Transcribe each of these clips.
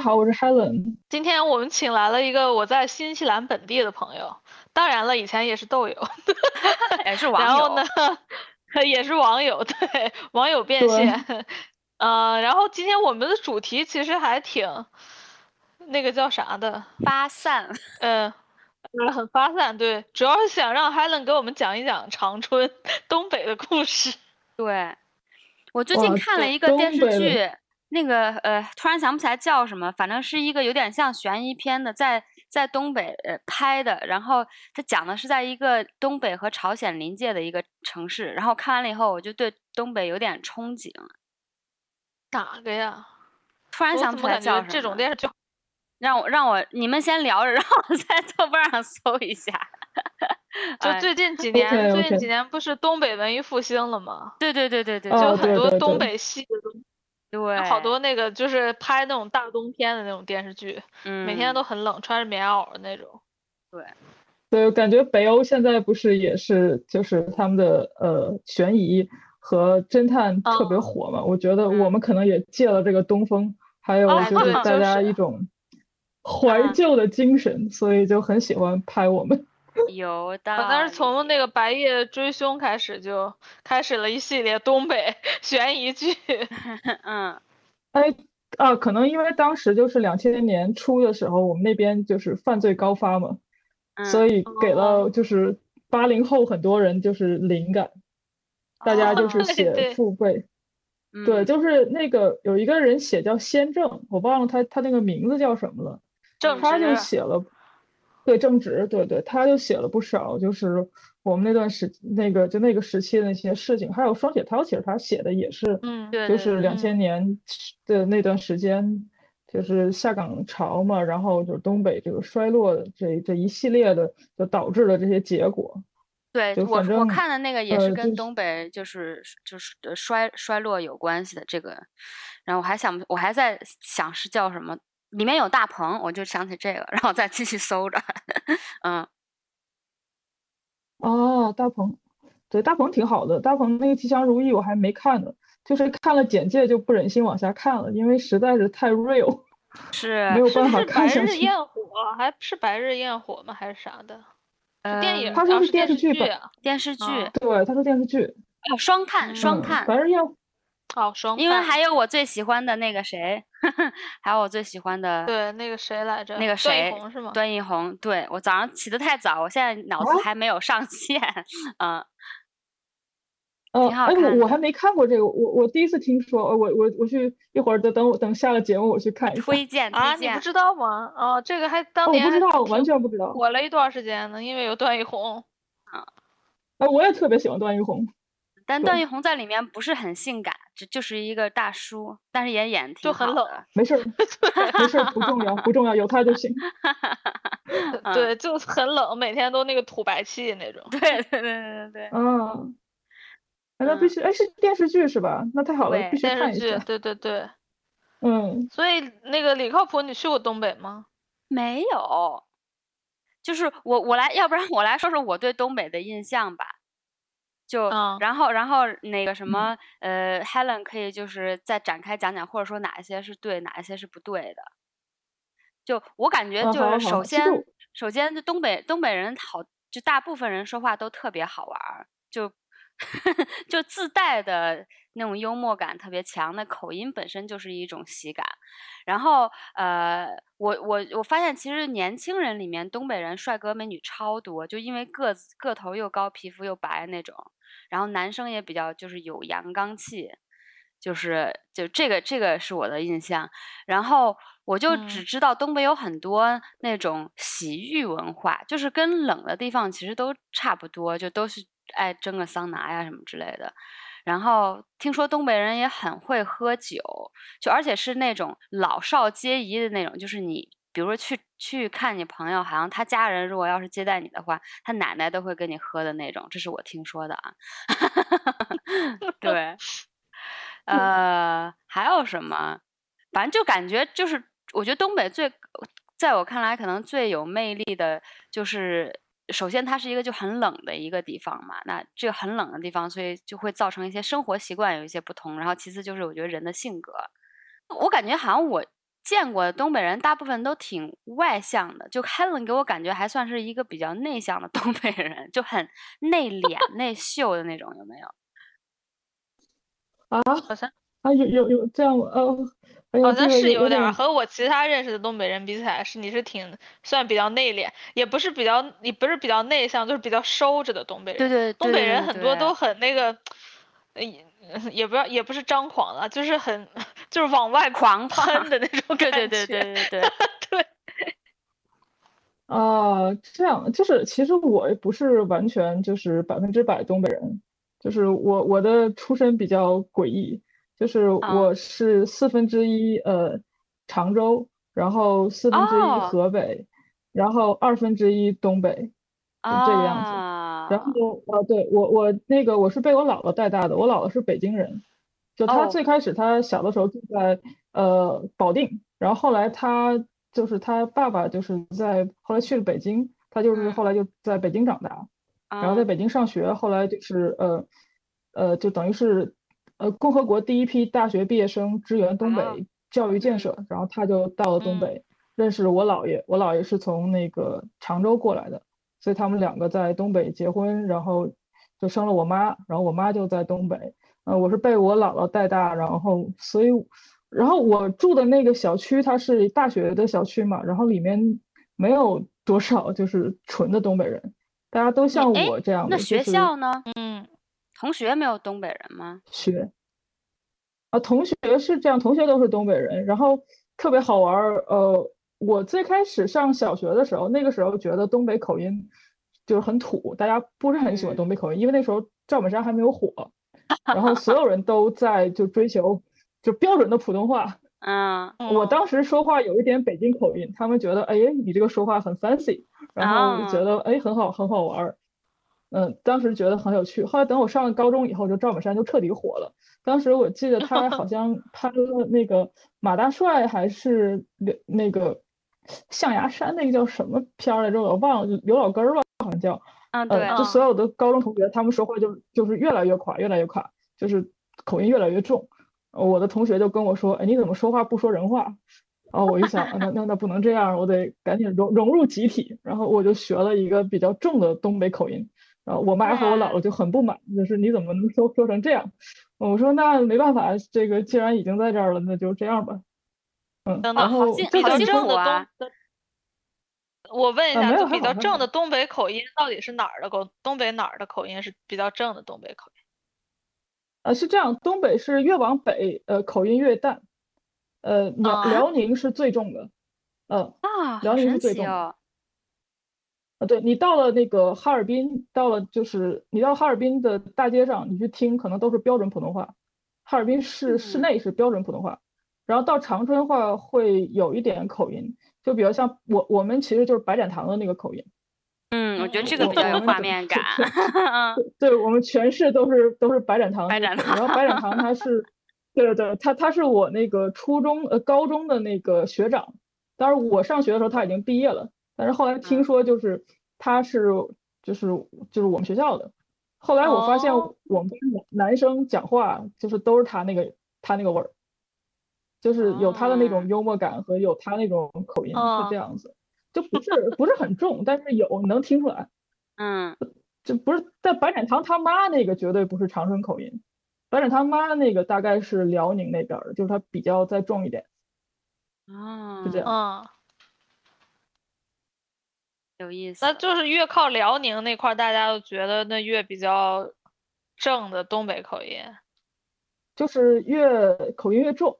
好，我是 Helen。今天我们请来了一个我在新西兰本地的朋友，当然了，以前也是豆友，也是网友。然后呢，也是网友，对，网友变现。呃，然后今天我们的主题其实还挺那个叫啥的，发散。嗯，很发散，对，主要是想让 Helen 给我们讲一讲长春 东北的故事。对，我最近看了一个电视剧。那个呃，突然想不起来叫什么，反正是一个有点像悬疑片的，在在东北呃拍的，然后它讲的是在一个东北和朝鲜临界的一个城市，然后看完了以后，我就对东北有点憧憬。哪个呀？突然想不起来叫什么。这种电视剧，让我让我你们先聊着，让我在豆瓣上搜一下。就最近几 年，最近几年不是东北文艺复兴了吗？对对对对对，就很多东北戏的东西。对，好多那个就是拍那种大冬天的那种电视剧，嗯，每天都很冷，穿着棉袄的那种。对，对，感觉北欧现在不是也是就是他们的呃悬疑和侦探特别火嘛？我觉得我们可能也借了这个东风，还有就是大家一种怀旧的精神，所以就很喜欢拍我们。有的，但是从那个《白夜追凶》开始就开始了一系列东北 悬疑剧。嗯，哎啊，可能因为当时就是两千年初的时候，我们那边就是犯罪高发嘛，所以给了就是八零后很多人就是灵感，大家就是写父辈。对，就是那个有一个人写叫先正，我忘了他他那个名字叫什么了，他就写了。对正直，对对，他就写了不少，就是我们那段时那个就那个时期的那些事情，还有双雪涛，其实他写的也是，嗯，对，就是两千年的那段时间，就是下岗潮嘛，然后就是东北这个衰落的这这一系列的，就导致了这些结果。对我我看的那个也是跟东北就是就是衰衰落有关系的这个，然后我还想我还在想是叫什么。里面有大鹏，我就想起这个，然后再继续搜着。嗯，哦，大鹏，对，大鹏挺好的。大鹏那个《吉祥如意》我还没看呢，就是看了简介就不忍心往下看了，因为实在是太 real，是没有办法看下去。白日焰火还是白日焰火吗？还是啥的？电影？他说是电视剧吧？电视剧。对，他说电视剧。哦，双看，双看。白日焰火。好双，因为还有我最喜欢的那个谁，还有我最喜欢的，对，那个谁来着？那个谁？段奕宏是吗？段奕宏，对我早上起得太早，我现在脑子还没有上线，嗯，挺好看。哎，我我还没看过这个，我我第一次听说，我我我去一会儿等等我等下了节目我去看一下。推荐啊，你不知道吗？哦，这个还当年我不知道，完全不知道，火了一段时间呢，因为有段奕宏。啊，哎，我也特别喜欢段奕宏。但段奕宏在里面不是很性感，就就是一个大叔，但是也演挺好的。就很冷，没事，没事，不重要，不重要，有他就行。对，就很冷，每天都那个吐白气那种。对对对对对。嗯。那必须，哎，是电视剧是吧？那太好了，必须看一下。对对对。嗯。所以那个李靠谱，你去过东北吗？没有。就是我我来，要不然我来说说我对东北的印象吧。就然后然后那个什么呃，Helen 可以就是再展开讲讲，或者说哪一些是对，哪一些是不对的。就我感觉就是首先首先就东北东北人好，就大部分人说话都特别好玩儿，就就自带的那种幽默感特别强，那口音本身就是一种喜感。然后呃，我我我发现其实年轻人里面东北人帅哥美女超多，就因为个子个头又高，皮肤又白那种。然后男生也比较就是有阳刚气，就是就这个这个是我的印象。然后我就只知道东北有很多那种洗浴文化，就是跟冷的地方其实都差不多，就都是爱蒸个桑拿呀什么之类的。然后听说东北人也很会喝酒，就而且是那种老少皆宜的那种，就是你。比如说去去看你朋友，好像他家人如果要是接待你的话，他奶奶都会跟你喝的那种，这是我听说的啊。对，呃，还有什么？反正就感觉就是，我觉得东北最，在我看来可能最有魅力的，就是首先它是一个就很冷的一个地方嘛，那这个很冷的地方，所以就会造成一些生活习惯有一些不同。然后其次就是我觉得人的性格。我感觉好像我见过的东北人大部分都挺外向的，就 Helen 给我感觉还算是一个比较内向的东北人，就很内敛、内秀的那种，有没有？啊，好像啊，有有有这样哦，好像是有点和我其他认识的东北人比起来，是你是挺算比较内敛，也不是比较，你不是比较内向，就是比较收着的东北人。对对对，东北人很多都很那个，也也不要也不是张狂了，就是很就是往外 狂喷的那种感觉。对对对 对对对。啊，这样就是其实我不是完全就是百分之百东北人。就是我我的出身比较诡异，就是我是四分之一呃常州，然后四分之一河北，然后二分之一东北，这个样子。然后呃，对我我那个我是被我姥姥带大的，我姥姥是北京人，就她最开始她小的时候住在呃保定，然后后来她就是她爸爸就是在后来去了北京，她就是后来就在北京长大。然后在北京上学，后来就是呃，呃，就等于是呃共和国第一批大学毕业生支援东北教育建设，然后他就到了东北，认识我姥爷，我姥爷是从那个常州过来的，所以他们两个在东北结婚，然后就生了我妈，然后我妈就在东北，呃，我是被我姥姥带大，然后所以，然后我住的那个小区它是大学的小区嘛，然后里面没有多少就是纯的东北人。大家都像我这样的，那学校呢？嗯，同学没有东北人吗？学啊，同学是这样，同学都是东北人，然后特别好玩儿。呃，我最开始上小学的时候，那个时候觉得东北口音就是很土，大家不是很喜欢东北口音，因为那时候赵本山还没有火，然后所有人都在就追求就标准的普通话。嗯，我当时说话有一点北京口音，他们觉得哎，你这个说话很 fancy。然后觉得哎很好很好玩儿，嗯，当时觉得很有趣。后来等我上了高中以后，就赵本山就彻底火了。当时我记得他好 像拍了那个马大帅还是那个象牙山那个叫什么片儿来着？我忘了，刘老根儿吧，好像叫。嗯，对。就所有的高中同学，他们说话就就是越来越垮，越来越垮，就是口音越来越重。我的同学就跟我说：“哎，你怎么说话不说人话？”哦，我一想，那那那不能这样，我得赶紧融融入集体，然后我就学了一个比较重的东北口音，然后我妈和我姥姥就很不满，就是你怎么能说说成这样？我说那没办法，这个既然已经在这儿了，那就这样吧。嗯，然后比较正的东，我问一下，就比较正的东北口音到底是哪儿的口？东北哪儿的口音是比较正的东北口音？呃，是这样，东北是越往北，呃，口音越淡。呃，辽辽宁是最重的，嗯啊，辽宁是最重的。啊，对你到了那个哈尔滨，到了就是你到哈尔滨的大街上，你去听，可能都是标准普通话。哈尔滨市市内是标准普通话，然后到长春话会有一点口音，就比如像我我们其实就是白展堂的那个口音。嗯，我觉得这个比较有画面感。对，我们全市都是都是白展堂，白展堂，然后白展堂他是。对对对，他他是我那个初中呃高中的那个学长，当时我上学的时候他已经毕业了，但是后来听说就是他是就是就是我们学校的，后来我发现我们班男生讲话就是都是他那个他那个味儿，就是有他的那种幽默感和有他那种口音是这样子，就不是不是很重，但是有能听出来，嗯，就不是在白展堂他妈那个绝对不是长春口音。白展堂妈那个大概是辽宁那边的，就是他比较再重一点，啊，就这样，啊，有意思。那就是越靠辽宁那块，大家都觉得那越比较正的东北口音，就是越口音越重。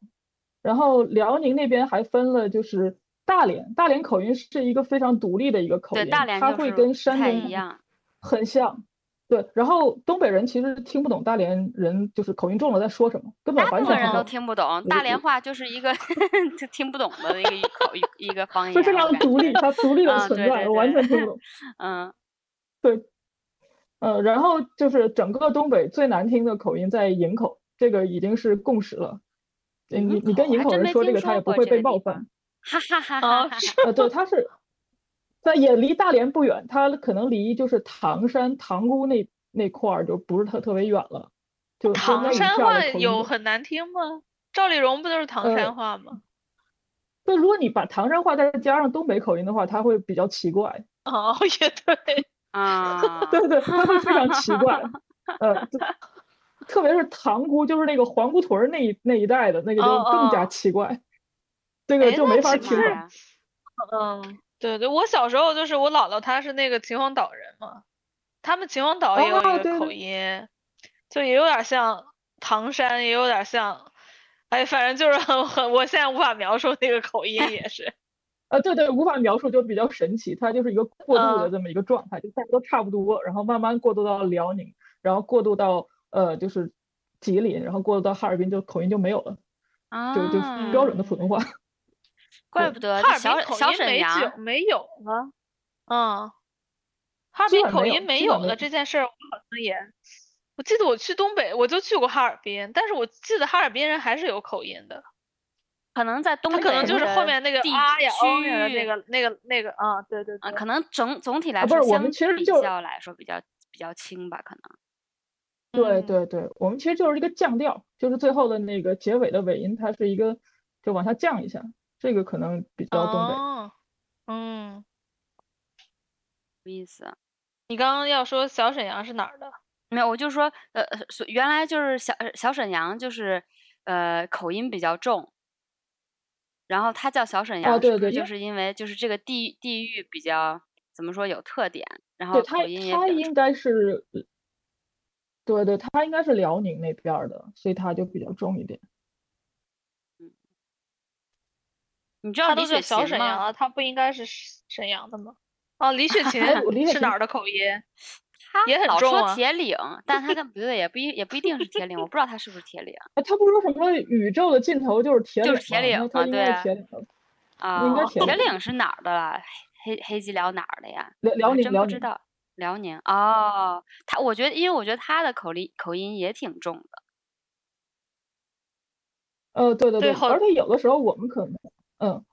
然后辽宁那边还分了，就是大连，大连口音是一个非常独立的一个口音，它会跟山东一样，很像。对，然后东北人其实听不懂大连人就是口音重了在说什么，根本完全人都听不懂。大连话就是一个 就听不懂的一个口一一个方言，非常独立，它独立 的存在，完全听不懂。嗯，对，呃，然后就是整个东北最难听的口音在营口，这个已经是共识了。你你跟营口人说这个，他也不会被冒犯。哈哈哈哈哈。呃，对，他是。在也离大连不远，他可能离就是唐山塘沽那那块儿就不是特特别远了。就唐山话有很难听吗？赵丽蓉不都是唐山话吗？对，如果你把唐山话再加上东北口音的话，它会比较奇怪。哦，也对 啊，对对，它会非常奇怪。呃，特别是塘沽，就是那个黄姑屯那一那一带的那个就更加奇怪，这个就没法听了。嗯，对对，我小时候就是我姥姥她是那个秦皇岛人嘛，他们秦皇岛也有一个口音，就也有点像唐山，也有点像，哎，反正就是很很，我现在无法描述那个口音也是。啊，对对，无法描述，就比较神奇，它就是一个过渡的这么一个状态，就大家都差不多，然后慢慢过渡到辽宁，然后过渡到呃就是吉林，然后过渡到哈尔滨，就口音就没有了，就就标准的普通话。怪不得哈尔滨小沈阳没有了，嗯，哈尔滨口音没有了这件事儿，我好像也，我记得我去东北，我就去过哈尔滨，但是我记得哈尔滨人还是有口音的。可能在东北，可能就是后面那个啊呀区域那个那个那个啊，对对啊，可能总总体来说，不是我们其实就来说比较比较轻吧，可能。对对对，我们其实就是一个降调，就是最后的那个结尾的尾音，它是一个就往下降一下，这个可能比较东北。嗯，有意思。你刚刚要说小沈阳是哪儿的？没有，我就说呃，原来就是小小沈阳，就是呃口音比较重。然后他叫小沈阳，对对，就是因为就是这个地地域比较怎么说有特点，然后口音也它应该是，对对，他应该是辽宁那边的，所以他就比较重一点。嗯，你知道李雪琴吗？他不应该是沈阳的吗？哦，李雪 琴是哪儿的口音？他也很老说铁岭，但他跟 不对，也不一也不一定是铁岭，我不知道他是不是铁岭。他不说什么宇宙的尽头就是铁岭就是铁岭啊，对啊，应该铁岭是哪儿的了？黑黑吉辽哪儿的呀？辽辽宁，真不知道。辽宁哦，他我觉得，因为我觉得他的口音口音也挺重的。呃，对对对，而且有的时候我们可能，嗯。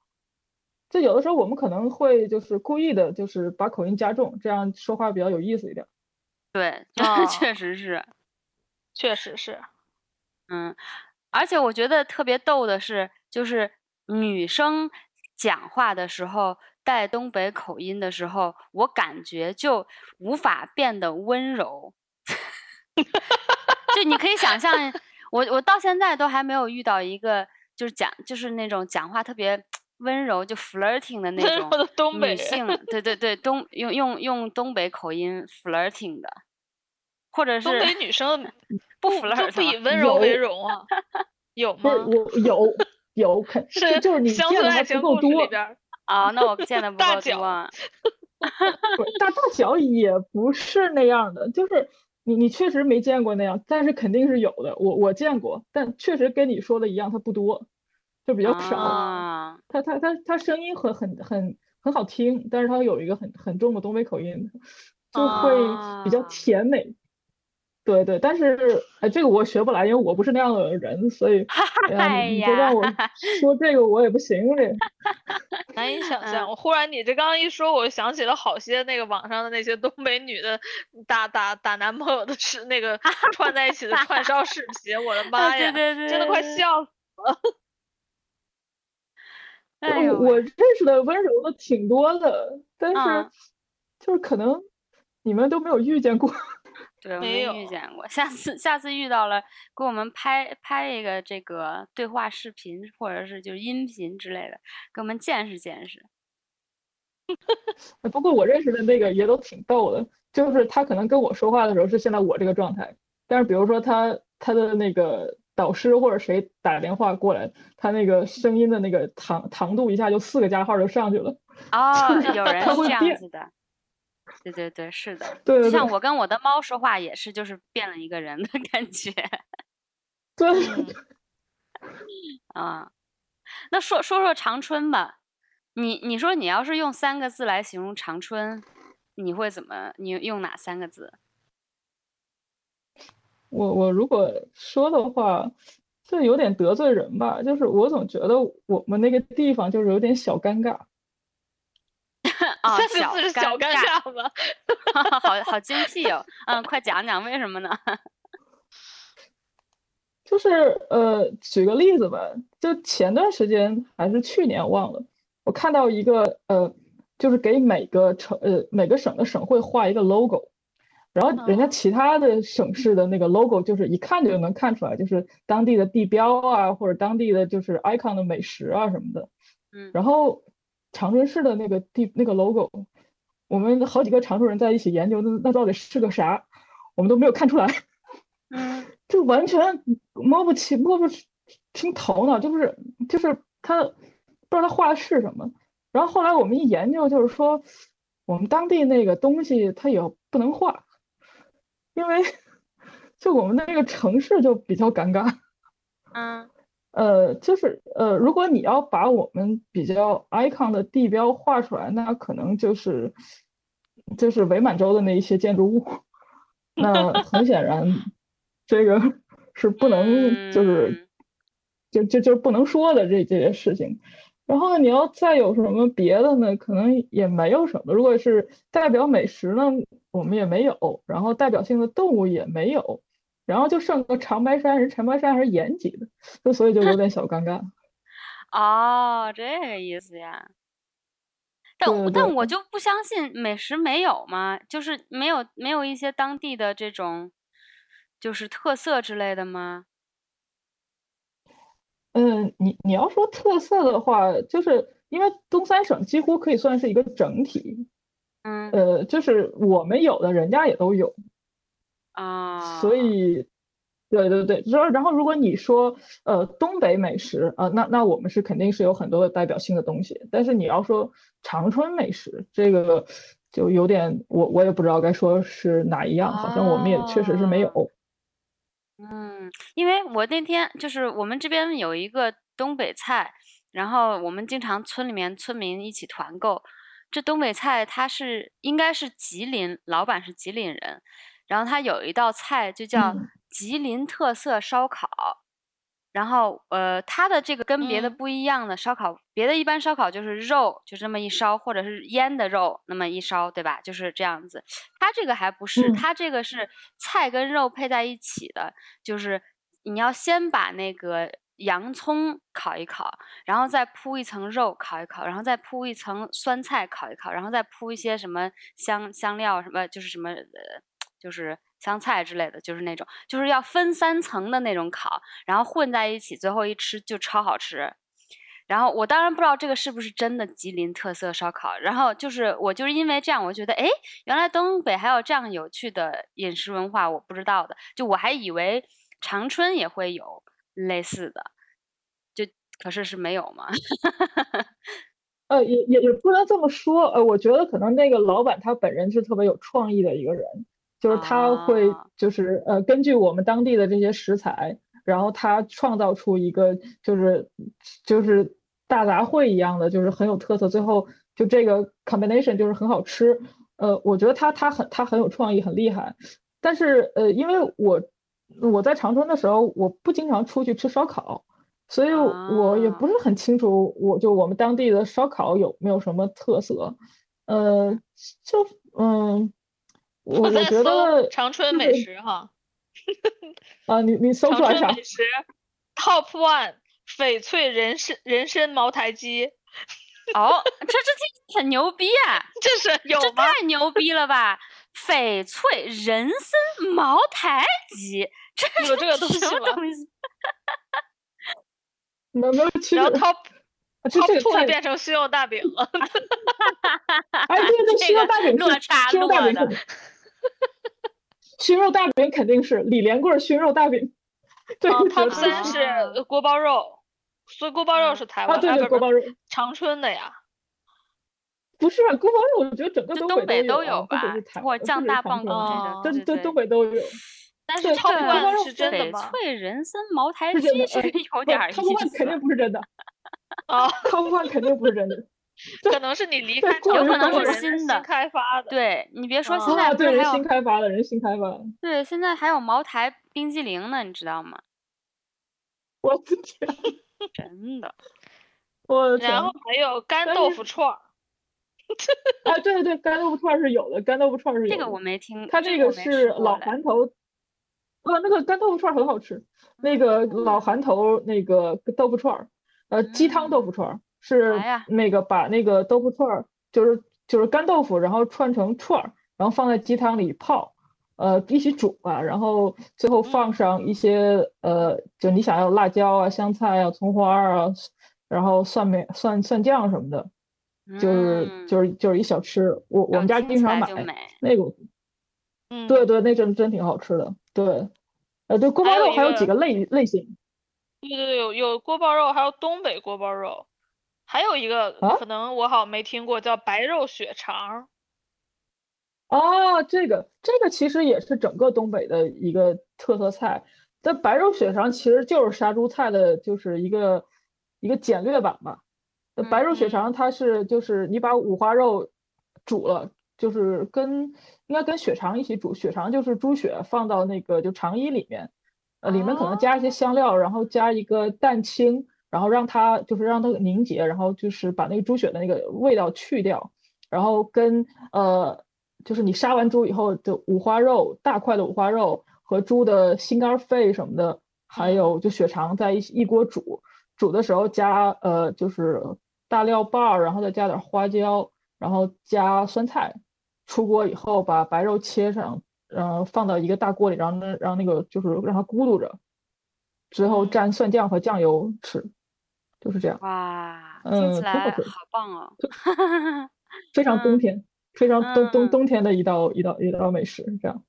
就有的时候我们可能会就是故意的，就是把口音加重，这样说话比较有意思一点。对，确实是，确实是。嗯，而且我觉得特别逗的是，就是女生讲话的时候带东北口音的时候，我感觉就无法变得温柔。就你可以想象，我我到现在都还没有遇到一个就是讲就是那种讲话特别。温柔就 flirting 的那 种女性，对对对，东用用用东北口音 flirting 的，或者是东北女生 不 flirt 不以 温柔为荣啊？有吗？我有有肯是就是你见的还不够多啊？那我见的不够多。大大小也不是那样的，就是你你确实没见过那样，但是肯定是有的。我我见过，但确实跟你说的一样，它不多。就比较少，他他他他声音很很很很好听，但是它有一个很很重的东北口音，就会比较甜美。对对，但是哎，这个我学不来，因为我不是那样的人，所以 你就让我 说这个我也不行这 难以想象，我忽然你这刚刚一说，我想起了好些那个网上的那些东北女的打打打男朋友的视那个串在一起的串烧视频，我的妈呀，真的快笑死了。我我认识的温柔的挺多的，但是就是可能你们都没有遇见过，对，没有遇见过。下次下次遇到了，给我们拍拍一个这个对话视频，或者是就是音频之类的，给我们见识见识。不过我认识的那个也都挺逗的，就是他可能跟我说话的时候是现在我这个状态，但是比如说他他的那个。导师或者谁打电话过来，他那个声音的那个糖糖度一下就四个加号就上去了。哦，有人是这样子的。对对对，是的。对对。像我跟我的猫说话也是，就是变了一个人的感觉。对。啊，那说说说长春吧。你你说你要是用三个字来形容长春，你会怎么？你用哪三个字？我我如果说的话，就有点得罪人吧。就是我总觉得我们那个地方就是有点小尴尬。啊，小尴尬 吗？好好精辟哦。嗯，快讲讲为什么呢？就是呃，举个例子吧，就前段时间还是去年忘了，我看到一个呃，就是给每个城呃每个省的省会画一个 logo，然后人家其他的省市的那个 logo 就是一看就能看出来，就是当地的地标啊，或者当地的就是 icon 的美食啊什么的。嗯。然后长春市的那个地那个 logo，我们好几个长春人在一起研究，那那到底是个啥？我们都没有看出来。嗯。就完全摸不清摸不清头脑，就是就是他不知道他画的是什么。然后后来我们一研究，就是说我们当地那个东西它也不能画，因为 就我们的那个城市就比较尴尬。嗯，呃，就是呃，如果你要把我们比较 icon 的地标画出来，那可能就是就是伪满洲的那一些建筑物。那很显然。这个是不能，就是就就就不能说的这这些事情。然后你要再有什么别的呢？可能也没有什么。如果是代表美食呢，我们也没有。然后代表性的动物也没有。然后就剩个长白山，人长白山还是延吉的，就所以就有点小尴尬。哦，这个意思呀。但但我就不相信美食没有吗？就是没有没有一些当地的这种。就是特色之类的吗？嗯，你你要说特色的话，就是因为东三省几乎可以算是一个整体，嗯，呃，就是我们有的人家也都有啊，所以，对对对，然后然后如果你说呃东北美食啊，那那我们是肯定是有很多的代表性的东西，但是你要说长春美食，这个就有点我我也不知道该说是哪一样，好像我们也确实是没有。嗯，因为我那天就是我们这边有一个东北菜，然后我们经常村里面村民一起团购。这东北菜它是应该是吉林，老板是吉林人，然后它有一道菜就叫吉林特色烧烤。然后，呃，它的这个跟别的不一样的烧烤，别的一般烧烤就是肉就这么一烧，或者是腌的肉那么一烧，对吧？就是这样子。它这个还不是，它这个是菜跟肉配在一起的，就是你要先把那个洋葱烤一烤，然后再铺一层肉烤一烤，然后再铺一层酸菜烤一烤，然后再铺一些什么香香料什么，就是什么呃，就是。香菜之类的，就是那种，就是要分三层的那种烤，然后混在一起，最后一吃就超好吃。然后我当然不知道这个是不是真的吉林特色烧烤，然后就是我就是因为这样，我觉得哎，原来东北还有这样有趣的饮食文化，我不知道的，就我还以为长春也会有类似的，就可是是没有嘛。呃，也也也不能这么说，呃，我觉得可能那个老板他本人是特别有创意的一个人。就是他会，就是呃，根据我们当地的这些食材，然后他创造出一个，就是就是大杂烩一样的，就是很有特色。最后就这个 combination 就是很好吃。呃，我觉得他他很他很有创意，很厉害。但是呃，因为我我在长春的时候，我不经常出去吃烧烤，所以我也不是很清楚，我就我们当地的烧烤有没有什么特色。呃，就嗯。我在搜长春美食哈，啊，你你 搜出来啥？美食 Top One 翡翠人参人参茅台鸡。哦，这这这很牛逼啊！这是有这太牛逼了吧！翡翠人参茅台鸡，这有这个东西吗？没没有，然后 Top Top Two 变成熏肉大饼了。哎，对对，熏肉大饼落差落的。熏肉大饼肯定是李连贵熏肉大饼，对，Top 三是锅包肉，所以锅包肉是台湾，对对，锅包肉，长春的呀，不是锅包肉，我觉得整个东北都有吧，或酱大棒骨这种，对对，东北都有。但是 Top One 是真的吗？翡翠人参茅台鸡 是有点意思，Top 肯定不是真的，啊，Top One 肯定不是真的。可能是你离开，有可能是新的开发的。对你别说，现在对人新开发的，人新开发的。对，现在还有茅台冰激凌呢，你知道吗？我的天，真的。我然后还有干豆腐串儿。啊，对对对，干豆腐串儿是有的，干豆腐串儿是有的。这个我没听。它这个是老韩头，啊，那个干豆腐串很好吃，那个老韩头那个豆腐串儿，呃，鸡汤豆腐串是那个把那个豆腐串儿就是就是干豆腐，然后串成串儿，然后放在鸡汤里泡，呃，一起煮吧，然后最后放上一些呃，就你想要辣椒啊、香菜啊、葱花啊，然后蒜面蒜蒜酱什么的，就是就是就是一小吃，我我们家经常买那个，嗯，对对，那真真挺好吃的，对。呃，对，锅包肉还有几个类类型？对对对，有有锅包肉，还有东北锅包肉，还有一个可能我好像没听过，叫白肉血肠。哦，这个这个其实也是整个东北的一个特色菜。这白肉血肠其实就是杀猪菜的，就是一个一个简略版吧。白肉血肠它是就是你把五花肉煮了。就是跟应该跟血肠一起煮，血肠就是猪血放到那个就肠衣里面，呃，里面可能加一些香料，然后加一个蛋清，然后让它就是让它凝结，然后就是把那个猪血的那个味道去掉，然后跟呃就是你杀完猪以后的五花肉，大块的五花肉和猪的心肝肺什么的，还有就血肠在一一锅煮，煮的时候加呃就是大料瓣儿，然后再加点花椒，然后加酸菜。出锅以后，把白肉切上，然后放到一个大锅里，让那让那个就是让它咕嘟着，之后蘸蒜酱和酱油吃，就是这样。哇，听起来好棒哦！非常冬天，非常冬冬冬天的一道一道一道美食，这样。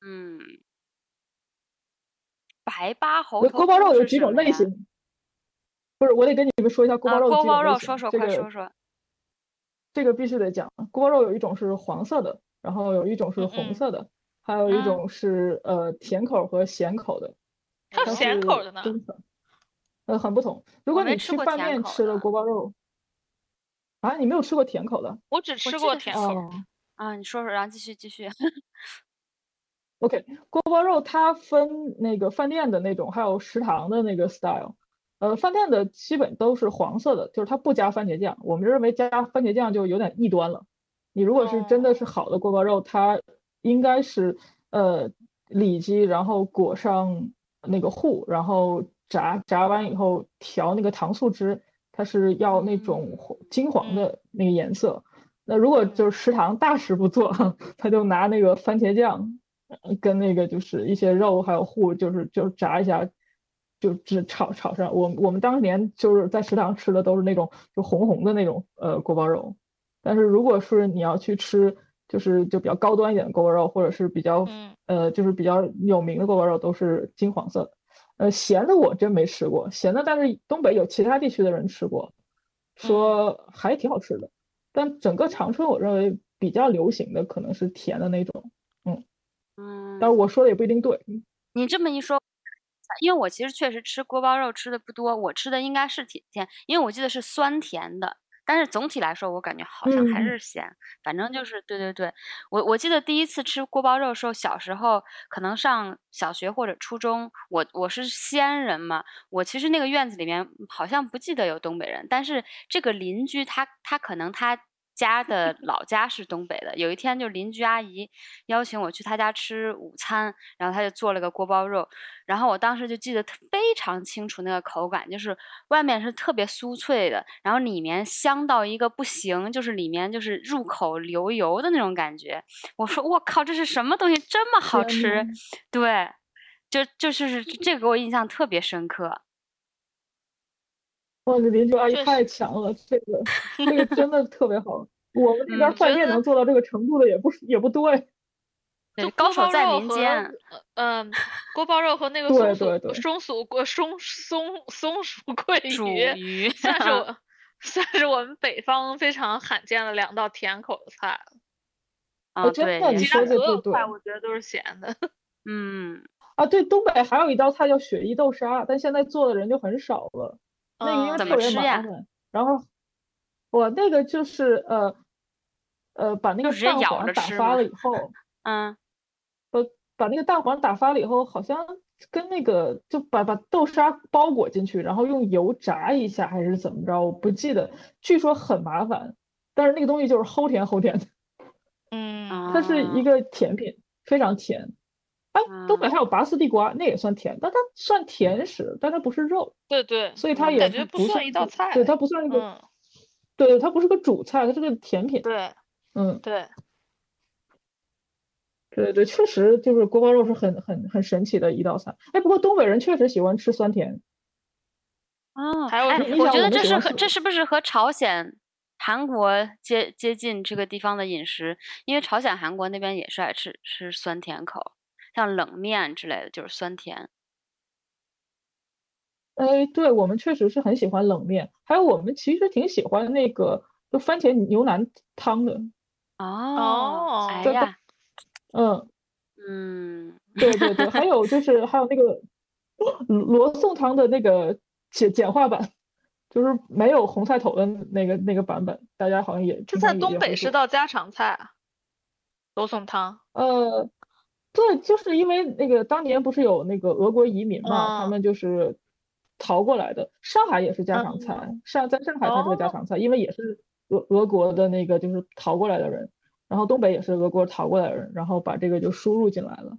嗯，白八猴锅包肉有几种类型？不是，我得跟你们说一下锅包肉锅包肉，说说快说说。这个必须得讲，锅包肉有一种是黄色的，然后有一种是红色的，还有一种是呃甜口和咸口的。还有咸口的呢？呃，很不同。如果你去饭店吃了锅包肉，啊，你没有吃过甜口的？我只吃过甜口。啊，你说说，然后继续继续。OK，锅包肉它分那个饭店的那种，还有食堂的那个 style。呃，饭店的基本都是黄色的，就是它不加番茄酱。我们认为加番茄酱就有点异端了。你如果是真的是好的锅包肉，它应该是呃里脊，然后裹上那个糊，然后炸，炸完以后调那个糖醋汁，它是要那种金黄的那个颜色。那如果就是食堂大师不做，他就拿那个番茄酱跟那个就是一些肉还有糊，就是就炸一下。就只炒炒上，我我们当年就是在食堂吃的都是那种就红红的那种呃锅包肉，但是如果是你要去吃，就是就比较高端一点的锅包肉，或者是比较呃就是比较有名的锅包肉，都是金黄色的。呃，咸的我真没吃过，咸的但是东北有其他地区的人吃过，说还挺好吃的。但整个长春我认为比较流行的可能是甜的那种，嗯嗯，但是我说的也不一定对。你这么一说。因为我其实确实吃锅包肉吃的不多，我吃的应该是甜甜，因为我记得是酸甜的，但是总体来说我感觉好像还是咸，反正就是对对对，我我记得第一次吃锅包肉的时候，小时候可能上小学或者初中，我我是西安人嘛，我其实那个院子里面好像不记得有东北人，但是这个邻居他他可能他。家的老家是东北的，有一天就邻居阿姨邀请我去她家吃午餐，然后她就做了个锅包肉，然后我当时就记得非常清楚那个口感，就是外面是特别酥脆的，然后里面香到一个不行，就是里面就是入口流油的那种感觉。我说我靠，这是什么东西这么好吃？对，就就是这个给我印象特别深刻。哇，这邻居阿姨太强了，这个 这个真的特别好。我们那边饭店能做到这个程度的也不也不对。就高手在民间。嗯，锅包肉和那个松鼠松鼠过松松松鼠桂鱼，算是我算是我们北方非常罕见的两道甜口的菜了。啊，对，其他所有菜我觉得都是咸的。嗯。啊，对，东北还有一道菜叫雪衣豆沙，但现在做的人就很少了。那个因为特别麻烦，然后我那个就是呃呃把那个蛋黄打发了以后，嗯，呃把那个蛋黄打发了以后，好像跟那个就把把豆沙包裹进去，然后用油炸一下还是怎么着，我不记得。据说很麻烦，但是那个东西就是齁甜齁甜的，嗯，它是一个甜品，非常甜。哎，东北还有拔丝地瓜，那也算甜，但它算甜食，但它不是肉。对对，所以它也感觉不算一道菜。对，它不算一个，对，它不是个主菜，它是个甜品。对，嗯，对，对对，确实就是锅包肉是很很很神奇的一道菜。哎，不过东北人确实喜欢吃酸甜。哦，还有，我觉得这是和这是不是和朝鲜、韩国接接近这个地方的饮食？因为朝鲜、韩国那边也是爱吃吃酸甜口。像冷面之类的，就是酸甜。哎，对我们确实是很喜欢冷面，还有我们其实挺喜欢那个就番茄牛腩汤的。哦，哎呀，嗯嗯，对对对，还有 就是还有那个罗宋汤的那个简简化版，就是没有红菜头的那个那个版本，大家好像也这在东北是道家常菜啊，罗宋汤。呃。对，就是因为那个当年不是有那个俄国移民嘛，他们就是逃过来的。上海也是家常菜，上在上海它是个家常菜，因为也是俄俄国的那个就是逃过来的人，然后东北也是俄国逃过来的人，然后把这个就输入进来了。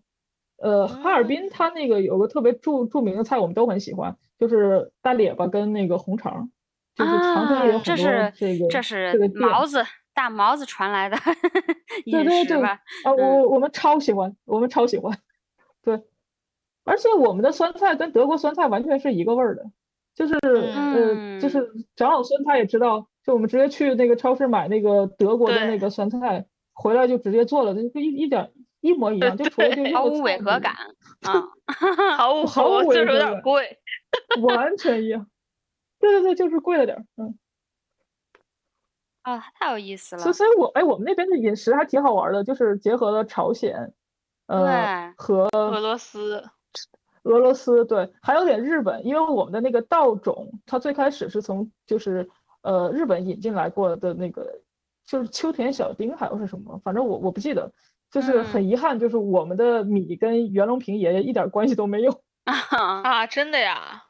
呃，哈尔滨它那个有个特别著著名的菜，我们都很喜欢，就是大列巴跟那个红肠，就是长春也有很多这个这是毛子。大毛子传来的 饮食吧，啊，我我们超喜欢，我们超喜欢，对，而且我们的酸菜跟德国酸菜完全是一个味儿的，就是呃，就是长老孙他也知道，就我们直接去那个超市买那个德国的那个酸菜，回来就直接做了，就一一点一模一样，就除了这毫无违和感啊，毫无毫无就是有点贵，完全一样，对对对，就是贵了点，嗯。啊，太有意思了！所以，所以我哎，我们那边的饮食还挺好玩的，就是结合了朝鲜，呃，和俄罗斯，俄罗斯对，还有点日本，因为我们的那个稻种，它最开始是从就是呃日本引进来过的那个，就是秋田小丁还有是什么，反正我我不记得，就是很遗憾，就是我们的米跟袁隆平爷爷一点关系都没有 啊！真的呀？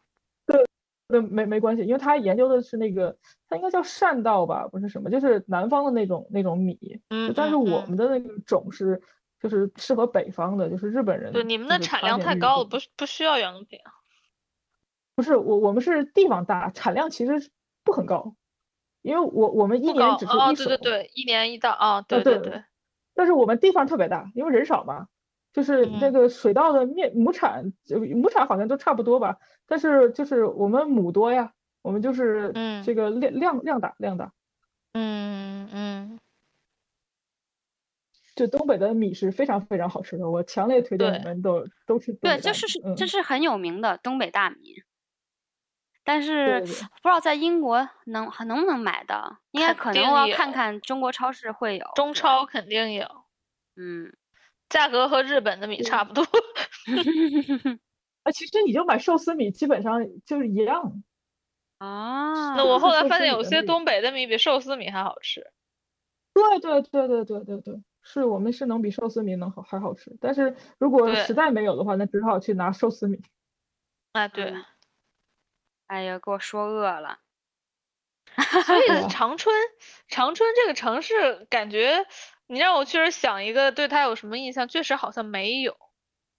对。那没没关系，因为他研究的是那个，他应该叫善稻吧，不是什么，就是南方的那种那种米。嗯。但是我们的那个种是，就是适合北方的，就是日本人。对，你们的产量太高了，不不需要袁隆平。不是我，我们是地方大，产量其实不很高，因为我我们一年只是一对对对，一年一稻啊，对对对。但是我们地方特别大，因为人少嘛。就是那个水稻的面亩产，亩产好像都差不多吧，但是就是我们亩多呀，我们就是这个量量量大量大，嗯嗯，就东北的米是非常非常好吃的，我强烈推荐你们都都去。对，就是是这是很有名的东北大米，但是不知道在英国能还能不能买到，应该可能要看看中国超市会有，中超肯定有，嗯。价格和日本的米差不多，啊，其实你就买寿司米，基本上就是一样。啊，那我后来发现有些东北的米比寿司米还好吃。对对对对对对对，是我们是能比寿司米能好还好吃，但是如果实在没有的话，那只好去拿寿司米。啊，对。哎呀，给我说饿了。所以 长春，长春这个城市感觉。你让我确实想一个对他有什么印象，确实好像没有。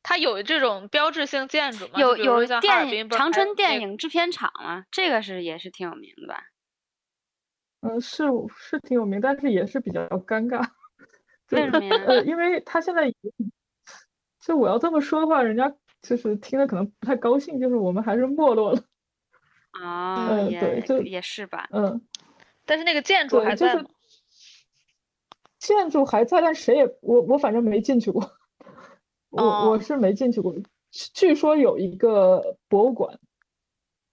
它有这种标志性建筑吗？有有电影长春电影制片厂啊，这个是也是挺有名的吧？嗯，是是挺有名，但是也是比较尴尬。为什么呀？呃，因为他现在，就我要这么说的话，人家就是听了可能不太高兴，就是我们还是没落了。啊，嗯，对，就也是吧。嗯，但是那个建筑还在吗？建筑还在，但谁也我我反正没进去过，我我是没进去过。据说有一个博物馆，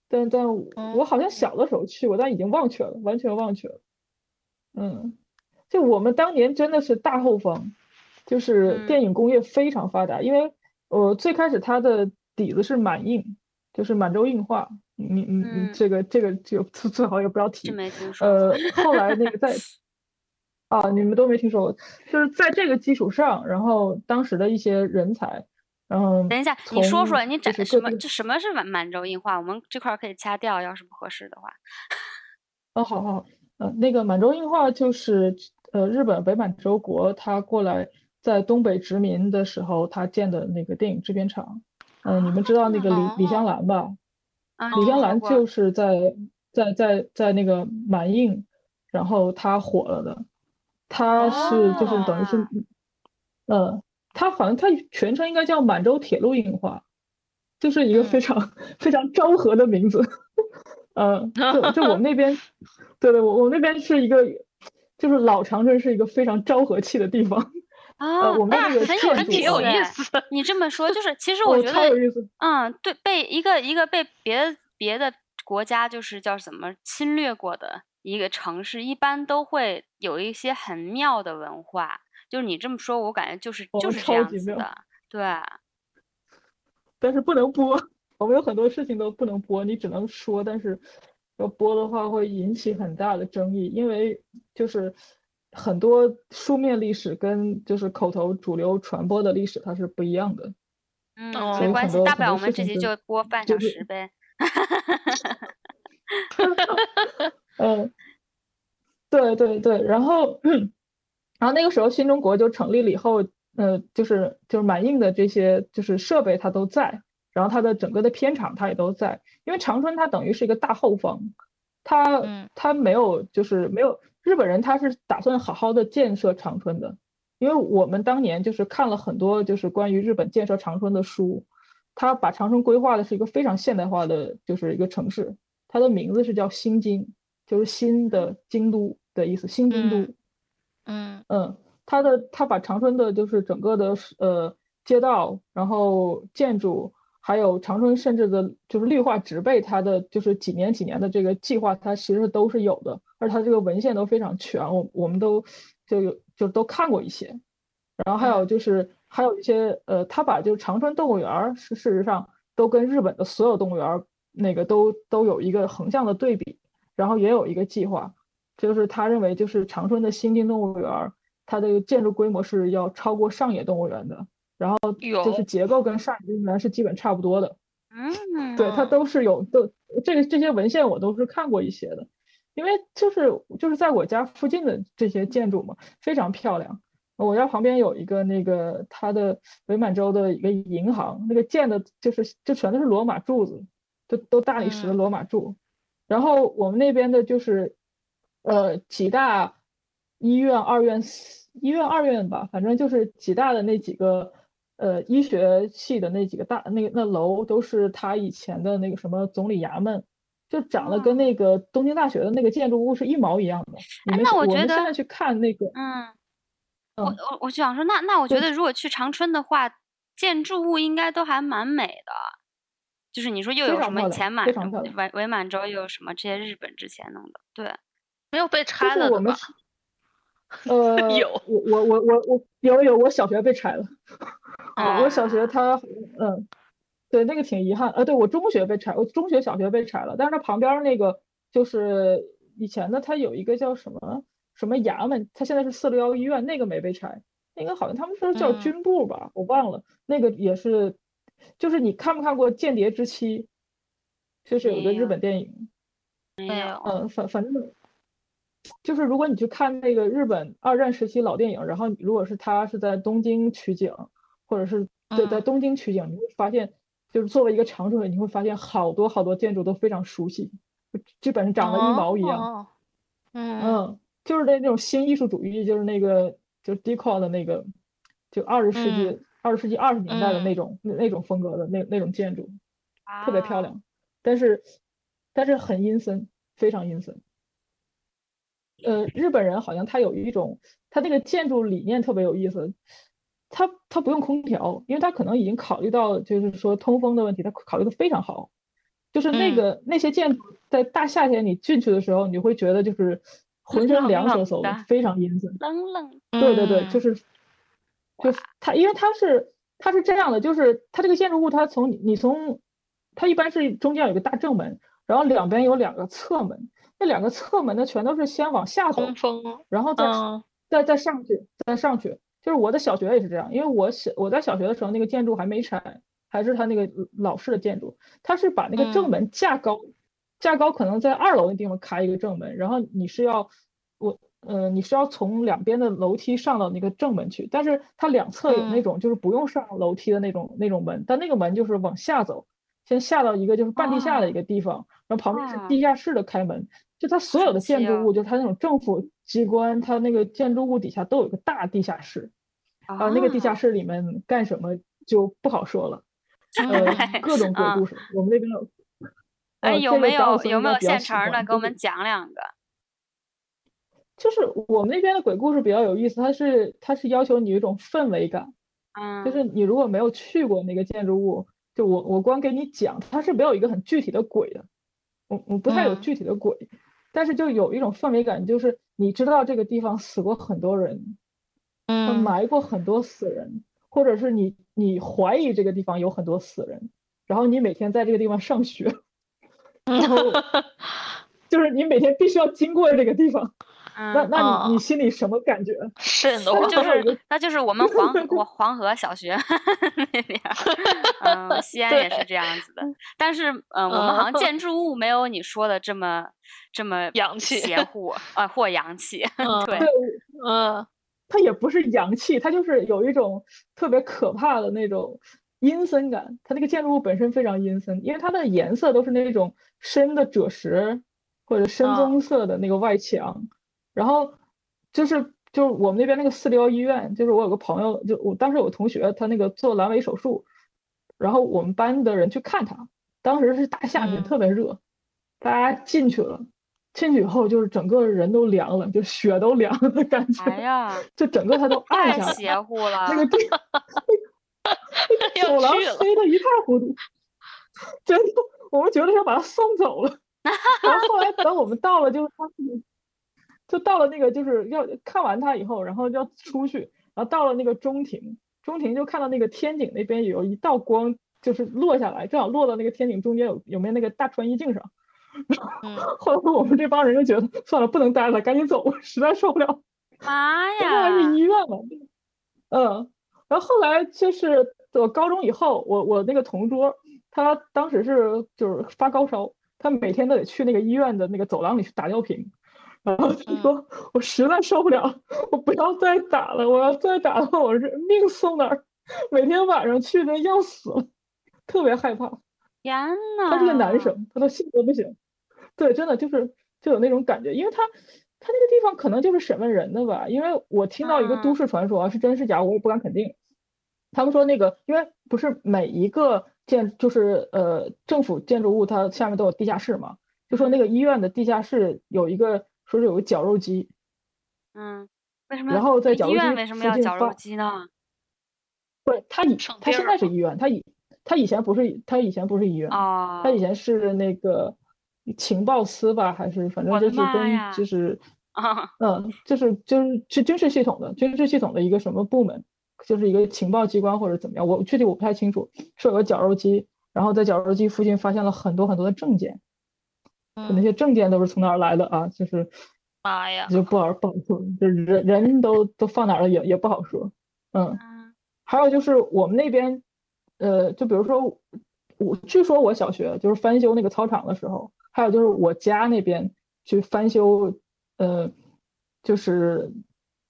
但但我好像小的时候去过，但已经忘却了，完全忘却了。嗯，就我们当年真的是大后方，就是电影工业非常发达，因为我最开始它的底子是满印，就是满洲印画。你你你这个这个就 最好也不要提。呃，后来那个在。啊，你们都没听说过，就是在这个基础上，然后当时的一些人才，然后等一下，你说说你展什么？这什么是满满洲印画？我们这块可以掐掉，要是不合适的话。哦，好好，呃，那个满洲印画就是呃日本北满洲国他过来在东北殖民的时候他建的那个电影制片厂。嗯，你们知道那个李李香兰吧？李香兰就是在在在在那个满映，然后他火了的。他是就是等于是，呃，他好像他全称应该叫满洲铁路樱花，就是一个非常非常昭和的名字。嗯，就就我们那边，对对，我我那边是一个，就是老长春是一个非常昭和气的地方。啊，我们那个很有挺有意思。你这么说，就是其实我觉得，嗯，对，被一个一个被别别的国家就是叫什么侵略过的一个城市，一般都会有一些很妙的文化。就是你这么说，我感觉就是就是这样子的，对。但是不能播。我们有很多事情都不能播，你只能说，但是要播的话会引起很大的争议，因为就是很多书面历史跟就是口头主流传播的历史它是不一样的。嗯，没关系，大不了我们这集就播半小时呗。嗯，对对对，然后 然后那个时候新中国就成立了以后，呃，就是就是满印的这些就是设备它都在。然后它的整个的片场它也都在，因为长春它等于是一个大后方，它它没有就是没有日本人他是打算好好的建设长春的，因为我们当年就是看了很多就是关于日本建设长春的书，他把长春规划的是一个非常现代化的就是一个城市，它的名字是叫新京，就是新的京都的意思，新京都。嗯嗯，他的他把长春的就是整个的呃街道，然后建筑。还有长春，甚至的就是绿化植被，它的就是几年几年的这个计划，它其实都是有的，而它这个文献都非常全，我我们都就有就都看过一些。然后还有就是还有一些呃，他把就是长春动物园是事实上都跟日本的所有动物园那个都都有一个横向的对比，然后也有一个计划，就是他认为就是长春的新津动物园，它的建筑规模是要超过上野动物园的。然后就是结构跟上野动物园是基本差不多的，嗯，对，它都是有都这个这些文献我都是看过一些的，因为就是就是在我家附近的这些建筑嘛，非常漂亮。我家旁边有一个那个它的伪满洲的一个银行，那个建的就是就全都是罗马柱子，就都大理石的罗马柱。然后我们那边的就是呃几大医院、二院、医院、二院吧，反正就是几大的那几个。呃，医学系的那几个大那个那楼都是他以前的那个什么总理衙门，就长得跟那个东京大学的那个建筑物是一毛一样的。哎，那我觉得现在去看那个，嗯，我我我想说，那那我觉得如果去长春的话，建筑物应该都还蛮美的。就是你说又有什么前满伪伪满洲，又有什么这些日本之前弄的，对，没有被拆了的吧？呃，有我我我我我有有我小学被拆了。我小学他，嗯，对，那个挺遗憾。呃，对我中学被拆，我中学、小学被拆了，但是它旁边那个就是以前的，它有一个叫什么什么衙门，它现在是四六幺医院，那个没被拆，那个好像他们说叫军部吧，我忘了。那个也是，就是你看没看过《间谍之妻》？就是有个日本电影。没有。嗯，反反正就是如果你去看那个日本二战时期老电影，然后如果是他是在东京取景。或者是对在东京取景，你会发现，就是作为一个长春人，你会发现好多好多建筑都非常熟悉，基本上长得一毛一样。嗯嗯，就是那那种新艺术主义，就是那个就 deco 的那个，就二十世纪二十世纪二十年代的那种那那种风格的那那种建筑，特别漂亮，但是但是很阴森，非常阴森。呃，日本人好像他有一种，他那个建筑理念特别有意思。他他不用空调，因为他可能已经考虑到就是说通风的问题，他考虑的非常好。就是那个那些建筑在大夏天你进去的时候，你会觉得就是浑身凉飕飕的，非常阴森。冷冷。对对对，就是就是它，因为它是它是这样的，就是它这个建筑物，它从你从它一般是中间有个大正门，然后两边有两个侧门，那两个侧门呢全都是先往下走，然后再再再上去，再上去。就是我的小学也是这样，因为我小我在小学的时候，那个建筑还没拆，还是它那个老式的建筑，它是把那个正门架高，架高可能在二楼那地方开一个正门，然后你是要我呃，你是要从两边的楼梯上到那个正门去，但是它两侧有那种就是不用上楼梯的那种那种门，但那个门就是往下走，先下到一个就是半地下的一个地方，然后旁边是地下室的开门，就它所有的建筑物，就是它那种政府机关，它那个建筑物底下都有一个大地下室，啊，那个地下室里面干什么就不好说了，呃，各种鬼故事，我们那边有，哎，有没有有没有现成的，给我们讲两个。就是我们那边的鬼故事比较有意思，它是它是要求你一种氛围感，嗯，就是你如果没有去过那个建筑物，就我我光给你讲，它是没有一个很具体的鬼的，我我不太有具体的鬼，但是就有一种氛围感，就是你知道这个地方死过很多人，嗯，埋过很多死人，或者是你你怀疑这个地方有很多死人，然后你每天在这个地方上学，然后 就是你每天必须要经过这个地方。那那你你心里什么感觉？是的，就是那就是我们黄黄 黄河小学那边，嗯，西安也是这样子的。但是嗯，我们好像建 筑物没有你说的这么这么洋气邪乎啊，或洋气。对，嗯，它也不是洋气，它就是有一种特别可怕的那种阴森感。它那个建筑物本身非常阴森，因为它的颜色都是那种深的赭石或者深棕色的那个外墙。然后就是就是我们那边那个四六幺医院，就是我有个朋友，就我当时有个同学，他那个做阑尾手术，然后我们班的人去看他，当时是大夏天，特别热，大家进去了，进去以后就是整个人都凉了，就血都凉了的感觉，哎呀，就整个他都 暗下来，太邪乎了，那个地，走廊黑的一塌糊涂，真的，我们觉得要把他送走了，然后后来等我们到了，就是他。就到了那个就是要看完它以后，然后要出去，然后到了那个中庭，中庭就看到那个天井那边有一道光，就是落下来，正好落到那个天井中间有有没有那个大穿衣镜上。后来我们这帮人就觉得算了，不能待了，赶紧走，实在受不了。妈呀！现在是医院了。嗯，然后后来就是我高中以后，我我那个同桌，他当时是就是发高烧，他每天都得去那个医院的那个走廊里去打吊瓶。然后他说：“我实在受不了，我不要再打了。我要再打的话，我是命送那儿。每天晚上去那要死了，特别害怕。天呐，他是个男生，他的性格不行。对，真的就是就有那种感觉，因为他他那个地方可能就是审问人的吧。因为我听到一个都市传说，啊是真是假，我也不敢肯定。他们说那个，因为不是每一个建就是呃政府建筑物，它下面都有地下室嘛。就说那个医院的地下室有一个。”说是有个绞肉机，嗯，为什么？然后在绞肉机为什么要绞肉机呢？不，他以他现在是医院，他以他以前不是他以前不是医院啊，他以前是那个情报司吧，还是反正就是跟就是 啊嗯，就是就是是军事系统的军事系统的一个什么部门，就是一个情报机关或者怎么样，我具体我不太清楚。是有个绞肉机，然后在绞肉机附近发现了很多很多的证件。那些证件都是从哪儿来的啊？就是，妈呀，就不好不好说，就人人都都放哪儿了也也不好说。嗯，还有就是我们那边，呃，就比如说我据说我小学就是翻修那个操场的时候，还有就是我家那边去翻修，呃，就是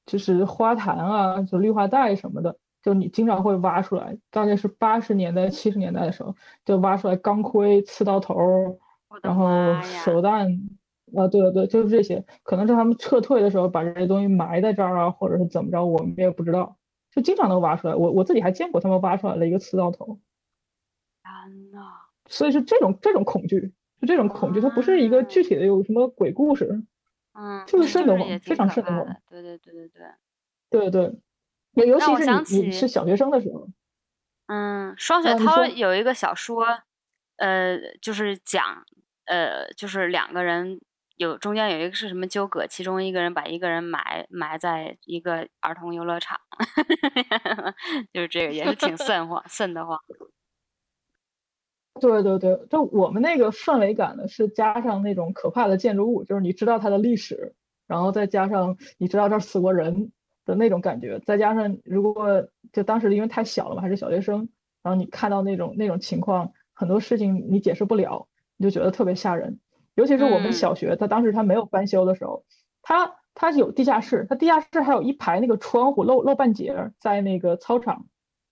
就是花坛啊，就绿化带什么的，就你经常会挖出来，大概是八十年代七十年代的时候就挖出来钢盔、刺刀头。然后手弹啊，对对对，就是这些，可能是他们撤退的时候把这些东西埋在这儿啊，或者是怎么着，我们也不知道，就经常能挖出来。我我自己还见过他们挖出来了一个刺刀头。天呐，所以是这种这种恐惧，就这种恐惧，它不是一个具体的有什么鬼故事，嗯，就是瘆得慌，非常瘆得慌。对对对对对，对对，尤尤其是你你是小学生的时候。嗯，双雪涛有一个小说，呃，就是讲。呃，就是两个人有中间有一个是什么纠葛，其中一个人把一个人埋埋在一个儿童游乐场，就是这个也是挺 瘆慌瘆得慌。对对对，就我们那个氛围感呢，是加上那种可怕的建筑物，就是你知道它的历史，然后再加上你知道这儿死过人的那种感觉，再加上如果就当时因为太小了嘛，还是小学生，然后你看到那种那种情况，很多事情你解释不了。就觉得特别吓人，尤其是我们小学，他当时他没有翻修的时候，他它有地下室，它地下室还有一排那个窗户漏漏半截在那个操场，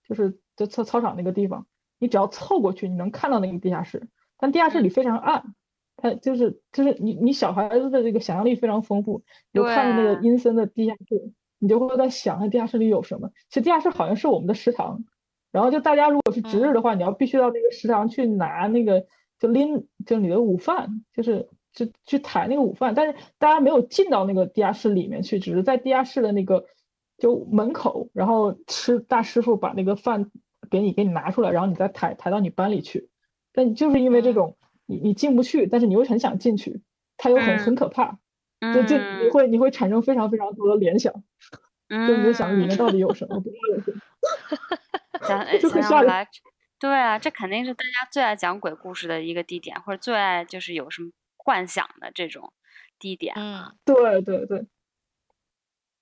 就是就操操场那个地方，你只要凑过去，你能看到那个地下室。但地下室里非常暗，它就是就是你你小孩子的这个想象力非常丰富，有看着那个阴森的地下室，你就会在想那地下室里有什么。其实地下室好像是我们的食堂，然后就大家如果是值日的话，你要必须到那个食堂去拿那个就拎就你的午饭，就是。就去抬那个午饭，但是大家没有进到那个地下室里面去，只是在地下室的那个就门口，然后吃大师傅把那个饭给你给你拿出来，然后你再抬抬到你班里去。但就是因为这种，你你进不去，但是你又很想进去，它又很很可怕，就就你会你会产生非常非常多的联想，就你就想里面到底有什么，不知道有什么，就很吓人。对啊，这肯定是大家最爱讲鬼故事的一个地点，或者最爱就是有什么。幻想的这种地点，嗯，对对对，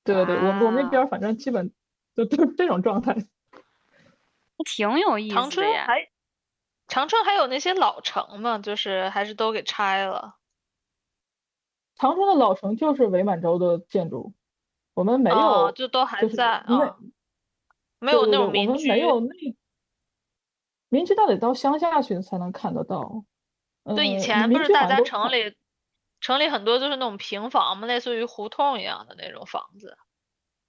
对对，我我们那边反正基本就都是这种状态，挺有意思的。长春还长春还有那些老城吗？就是还是都给拆了。长春的老城就是伪满洲的建筑，我们没有，就都还在啊，没有那种民居，没有那民居，到得到乡下去才能看得到。对，以前不是大家城里，城里很多都是那种平房嘛，类似于胡同一样的那种房子。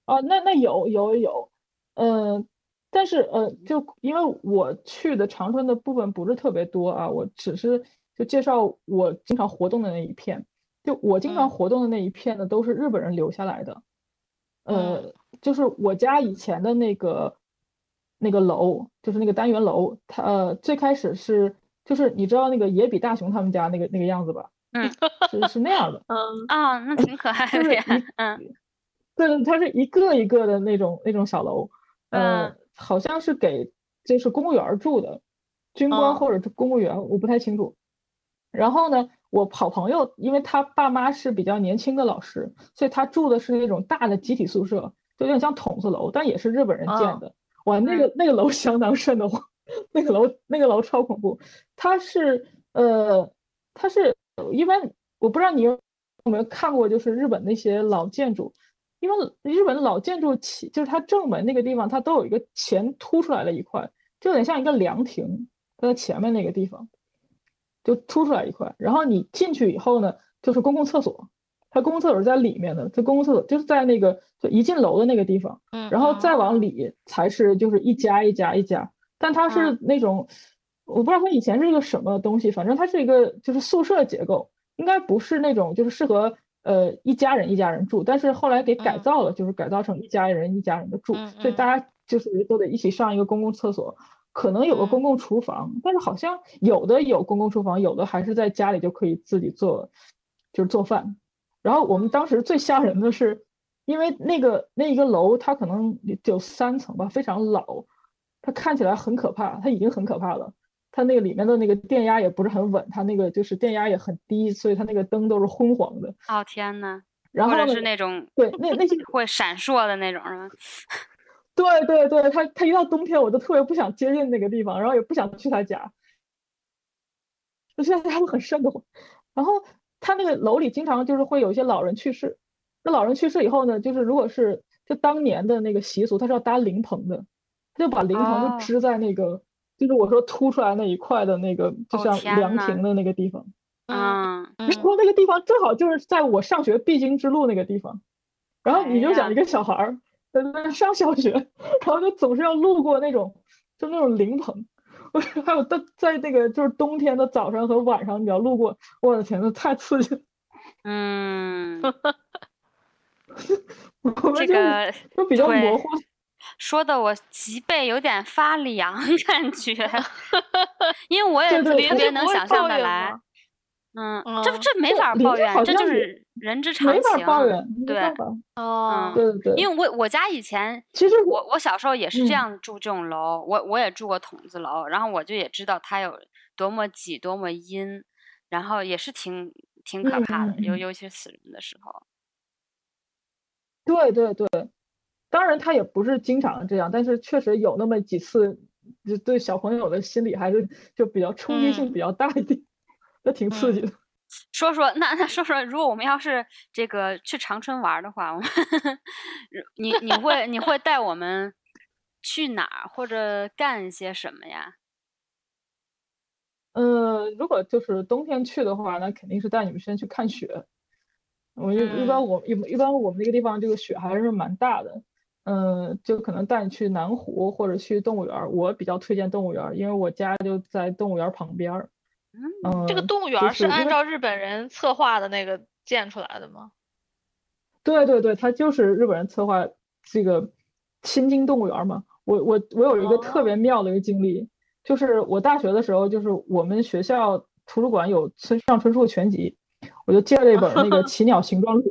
哦，那那有有有，嗯，但是呃，就因为我去的长春的部分不是特别多啊，我只是就介绍我经常活动的那一片。就我经常活动的那一片呢，都是日本人留下来的。呃，就是我家以前的那个那个楼，就是那个单元楼，它呃最开始是。就是你知道那个野比大雄他们家那个那个样子吧？嗯，是是那样的。嗯啊，那挺可爱的呀。嗯，对，它是一个一个的那种那种小楼。嗯，好像是给就是公务员住的，军官或者是公务员，我不太清楚。然后呢，我好朋友因为他爸妈是比较年轻的老师，所以他住的是那种大的集体宿舍，就有点像筒子楼，但也是日本人建的。哇，那个那个楼相当瘆得慌。那个楼，那个楼超恐怖。它是，呃，它是一般，我不知道你有没有看过，就是日本那些老建筑，因为日本的老建筑起，就是它正门那个地方，它都有一个前凸出来的一块，就有点像一个凉亭，它在前面那个地方就凸出来一块。然后你进去以后呢，就是公共厕所，它公共厕所是在里面的，他公共厕所就是在那个就一进楼的那个地方，嗯，然后再往里才是就是一家一家一家。但它是那种，我不知道它以前是一个什么东西，反正它是一个就是宿舍结构，应该不是那种就是适合呃一家人一家人住，但是后来给改造了，就是改造成一家人一家人的住，所以大家就是都得一起上一个公共厕所，可能有个公共厨房，但是好像有的有公共厨房，有的还是在家里就可以自己做，就是做饭。然后我们当时最吓人的是，因为那个那一个楼它可能有三层吧，非常老。它看起来很可怕，它已经很可怕了。它那个里面的那个电压也不是很稳，它那个就是电压也很低，所以它那个灯都是昏黄的。哦天呐，然后是那种对那那些 会闪烁的那种是吗？对对对，它它一到冬天，我就特别不想接近那个地方，然后也不想去他家。我现在还是很瘆得慌。然后他那个楼里经常就是会有一些老人去世。那老人去世以后呢，就是如果是就当年的那个习俗，他是要搭灵棚的。他就把灵棚就支在那个，就是我说凸出来那一块的那个，就像凉亭的那个地方。嗯，然后那个地方正好就是在我上学必经之路那个地方。然后你就想一个小孩儿在那上小学，然后就总是要路过那种，就那种灵棚。还有在在那个就是冬天的早上和晚上，你要路过，我的天，呐太刺激了。嗯，这个都比较模糊。说的我脊背有点发凉，感觉，因为我也特别能想象的来，嗯，这这没法抱怨，这就是人之常情，没法抱怨，对，哦，对对对，因为我我家以前，其实我我小时候也是这样住这种楼，我我也住过筒子楼，然后我就也知道它有多么挤，多么阴，然后也是挺挺可怕的，尤尤其死人的时候，对对对。当然，他也不是经常这样，但是确实有那么几次，就对小朋友的心理还是就比较冲击性比较大一点，那挺刺激的。说说那那说说，如果我们要是这个去长春玩的话，我们你你会你会带我们去哪儿或者干一些什么呀？呃，如果就是冬天去的话，那肯定是带你们先去看雪。我一一般我一一般我们那个地方这个雪还是蛮大的。嗯，就可能带你去南湖或者去动物园。我比较推荐动物园，因为我家就在动物园旁边儿。嗯，这个动物园是按照日本人策划的那个建出来的吗？对对对，它就是日本人策划这个新津动物园嘛。我我我有一个特别妙的一个经历，就是我大学的时候，就是我们学校图书馆有村上春树全集，我就借了一本那个 《奇鸟形状录》。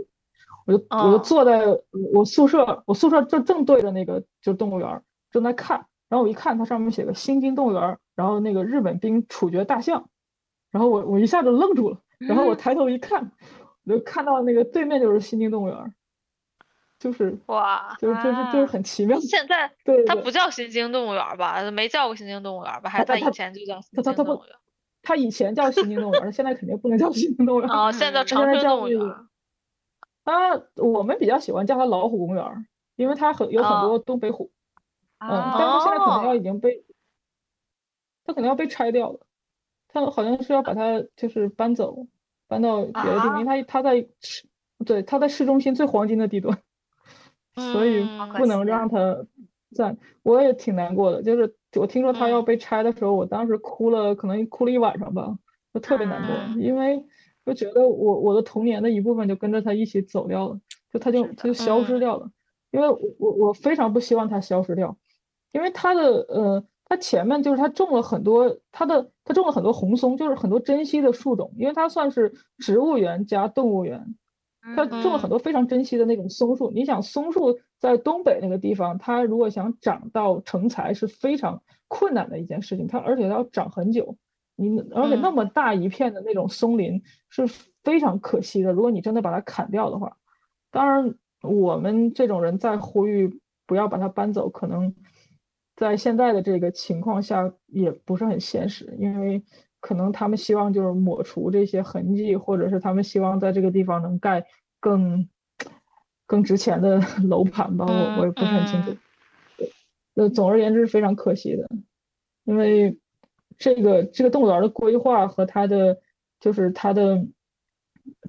我就我就坐在我宿舍，我宿舍正正对着那个就动物园，正在看。然后我一看，它上面写个新津动物园，然后那个日本兵处决大象，然后我我一下子愣住了。然后我抬头一看，我就看到那个对面就是新津动物园，就是哇，就是就是就是很奇妙。现在对它不叫新津动物园吧？没叫过新津动物园吧？还是它以前就叫新津动物园？它以前叫新津动物园，现在肯定不能叫新津动物园。哦，现在叫长春动物园。啊，我们比较喜欢叫它老虎公园，因为它很有很多东北虎。嗯，但是现在可能要已经被，它可能要被拆掉了。它好像是要把它就是搬走，搬到别的地方，因为它它在市，对，他在市中心最黄金的地段，所以不能让它在。我也挺难过的，就是我听说它要被拆的时候，我当时哭了，可能哭了一晚上吧，我特别难过，因为。就觉得我我的童年的一部分就跟着他一起走掉了，就他就他就消失掉了，因为我我我非常不希望他消失掉，因为他的呃他前面就是他种了很多他的他种了很多红松，就是很多珍稀的树种，因为它算是植物园加动物园，他种了很多非常珍稀的那种松树。你想松树在东北那个地方，它如果想长到成材是非常困难的一件事情，它而且它要长很久。你而且那么大一片的那种松林是非常可惜的。如果你真的把它砍掉的话，当然我们这种人在呼吁不要把它搬走，可能在现在的这个情况下也不是很现实，因为可能他们希望就是抹除这些痕迹，或者是他们希望在这个地方能盖更更值钱的 楼盘吧。我我也不是很清楚。呃，总而言之是非常可惜的，因为。这个这个动物园的规划和它的就是它的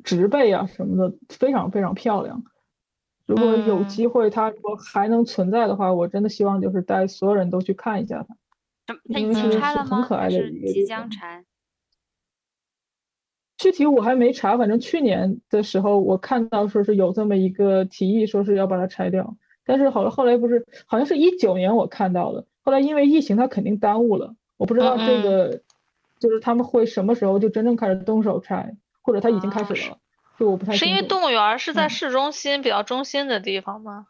植被啊什么的非常非常漂亮。如果有机会，它如果还能存在的话，我真的希望就是带所有人都去看一下它。它已经拆了吗？还是即将拆？具体我还没查，反正去年的时候我看到说是有这么一个提议，说是要把它拆掉。但是好了，后来不是好像是一九年我看到的，后来因为疫情，它肯定耽误了。我不知道这个，就是他们会什么时候就真正开始动手拆，或者他已经开始了，就我不太是因为动物园是在市中心比较中心的地方吗？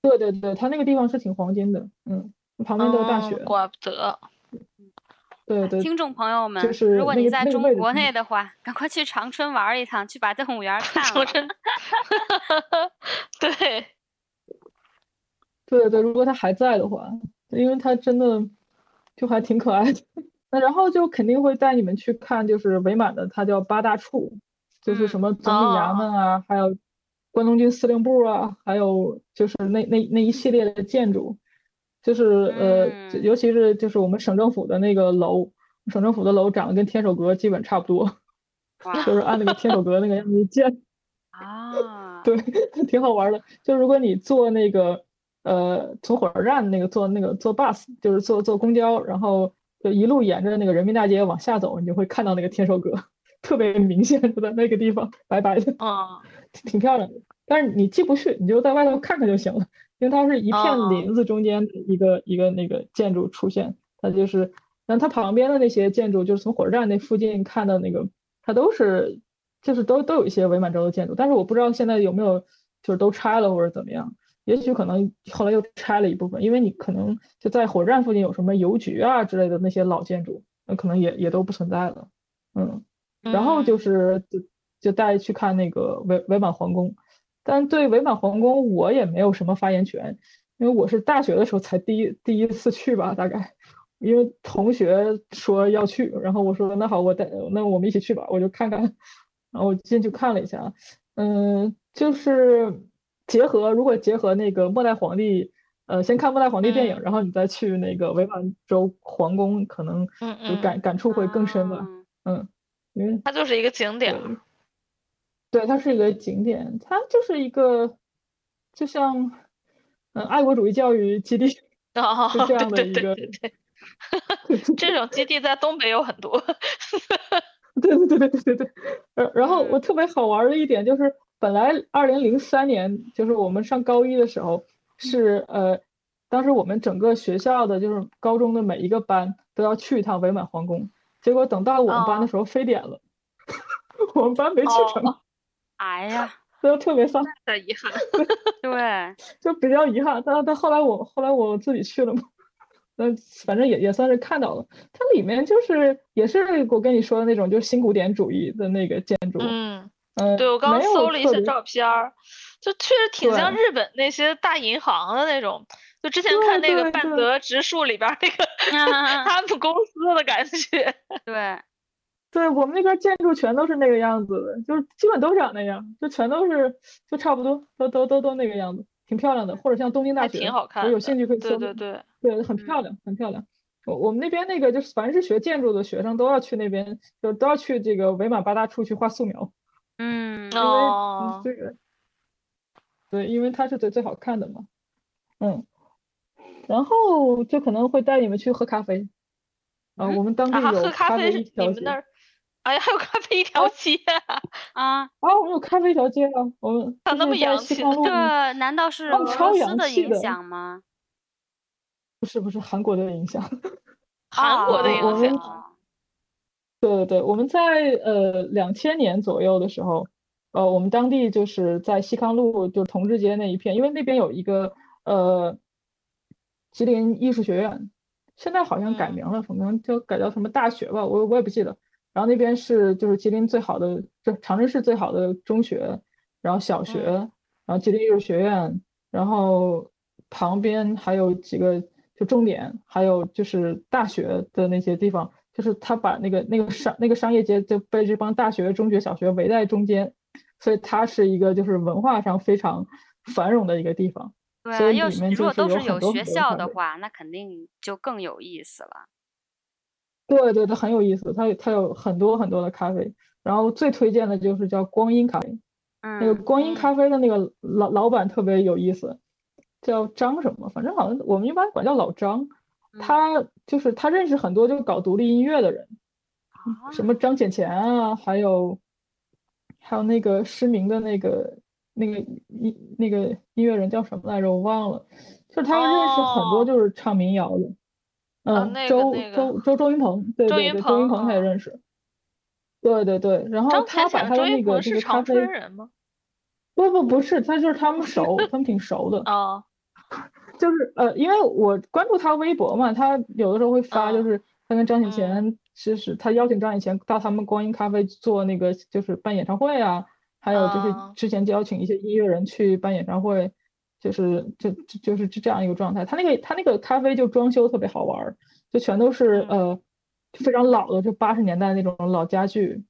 对对对，它那个地方是挺黄金的，嗯，旁边都是大雪。怪不得。对对。听众朋友们，如果你在中国内的话，赶快去长春玩一趟，去把动物园看了。对。对对，如果它还在的话，因为它真的。就还挺可爱的，那然后就肯定会带你们去看，就是伪满的，它叫八大处，就是什么总理衙门啊，还有关东军司令部啊，还有就是那那那一系列的建筑，就是呃，尤其是就是我们省政府的那个楼，省政府的楼长得跟天守阁基本差不多，就是按那个天守阁那个样子建，啊，对，挺好玩的，就如果你坐那个。呃，从火车站那个坐那个坐 bus，就是坐坐公交，然后就一路沿着那个人民大街往下走，你就会看到那个天守阁，特别明显就在那个地方，白白的，啊，挺漂亮的。但是你进不去，你就在外头看看就行了，因为它是一片林子中间一个一个那个建筑出现，它就是，那它旁边的那些建筑，就是从火车站那附近看到那个，它都是就是都都有一些伪满洲的建筑，但是我不知道现在有没有就是都拆了或者怎么样。也许可能后来又拆了一部分，因为你可能就在火车站附近有什么邮局啊之类的那些老建筑，那可能也也都不存在了。嗯，然后就是就就带去看那个伪伪满皇宫，但对伪满皇宫我也没有什么发言权，因为我是大学的时候才第一第一次去吧，大概。因为同学说要去，然后我说那好，我带那我们一起去吧，我就看看，然后我进去看了一下，嗯，就是结合如果结合那个末代皇帝，呃，先看末代皇帝电影，然后你再去那个伪满洲皇宫，可能就感感触会更深吧，嗯，因为它就是一个景点，对，它是一个景点，它就是一个就像嗯爱国主义教育基地，就这样的一个。这种基地在东北有很多。对对对对对对对。呃，然后我特别好玩的一点就是，本来二零零三年就是我们上高一的时候，是呃，当时我们整个学校的就是高中的每一个班都要去一趟伪满皇宫，结果等到我们班的时候非典了，我们班没去成。哎呀，都特别丧，太遗憾。对，就比较遗憾。但但后来我后来我自己去了嘛。那反正也也算是看到了，它里面就是也是我跟你说的那种，就是新古典主义的那个建筑。嗯嗯，对我刚刚搜了一些照片儿，就确实挺像日本那些大银行的那种。就之前看那个半泽直树里边那个 他们公司的感觉。对，对我们那边建筑全都是那个样子的，就是基本都长那样，就全都是就差不多，都都都都那个样子。挺漂亮的，或者像东京大学，挺好看。我有兴趣可以搜。对对对，对，很漂亮，很漂亮。我我们那边那个就是凡是学建筑的学生都要去那边，就都要去这个伪满八大处去画素描。嗯哦。这个，对，因为它是最最好看的嘛。嗯。然后就可能会带你们去喝咖啡。啊，我们当地有咖啡一条街。哎呀，还有咖啡一条街啊！啊，我们有咖啡一条街啊！我们咋那么洋气？这难道是俄罗斯的影响吗？不是不是，韩国的影响。韩国的影响。对对对，我们在呃两千年左右的时候，呃，我们当地就是在西康路，就同志街那一片，因为那边有一个呃吉林艺术学院，现在好像改名了，可能就改叫什么大学吧，我我也不记得。然后那边是就是吉林最好的，就长春市最好的中学，然后小学，然后吉林艺术学院，然后旁边还有几个就重点，还有就是大学的那些地方，就是他把那个那个商那个商业街就被这帮大学、中学、小学围在中间，所以它是一个就是文化上非常繁荣的一个地方。对，又如果都是有学校的话，那肯定就更有意思了。对对，它很有意思，它它有很多很多的咖啡，然后最推荐的就是叫光阴咖啡，那个光阴咖啡的那个老老板特别有意思，叫张什么，反正好像我们一般管叫老张，他就是他认识很多就搞独立音乐的人，什么张浅浅啊，还有还有那个失明的那个那个音那个音乐人叫什么来着，我忘了，就是他认识很多就是唱民谣的。嗯，周周周周云鹏，对对对，周云鹏他也认识。对对对，然后他把他的那个就是咖啡人吗？不不不是，他就是他们熟，他们挺熟的。哦。就是呃，因为我关注他微博嘛，他有的时候会发，就是他跟张浅浅，其实他邀请张浅浅到他们光阴咖啡做那个，就是办演唱会啊，还有就是之前邀请一些音乐人去办演唱会。就是就就就是这样一个状态，他那个他那个咖啡就装修特别好玩，就全都是呃非常老的，就八十年代那种老家具，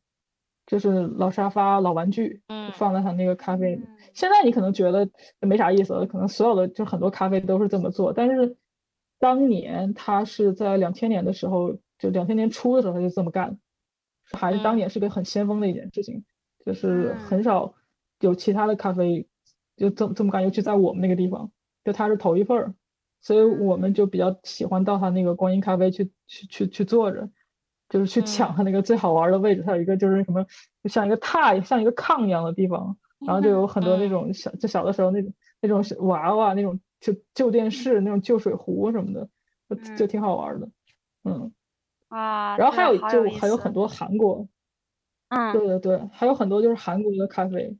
就是老沙发、老玩具，放在他那个咖啡里。现在你可能觉得没啥意思了，可能所有的就很多咖啡都是这么做，但是当年他是在两千年的时候，就两千年初的时候他就这么干，还是当年是个很先锋的一件事情，就是很少有其他的咖啡。就这么这么干，尤其在我们那个地方，就他是头一份儿，所以我们就比较喜欢到他那个光阴咖啡去去去去坐着，就是去抢他那个最好玩的位置。他有一个就是什么，就像一个榻，像一个炕一样的地方，然后就有很多那种小，就小的时候那种那种娃娃，那种就旧电视，那种旧水壶什么的，就就挺好玩的。嗯，啊，然后还有就还有很多韩国，嗯，对对对，还有很多就是韩国的咖啡。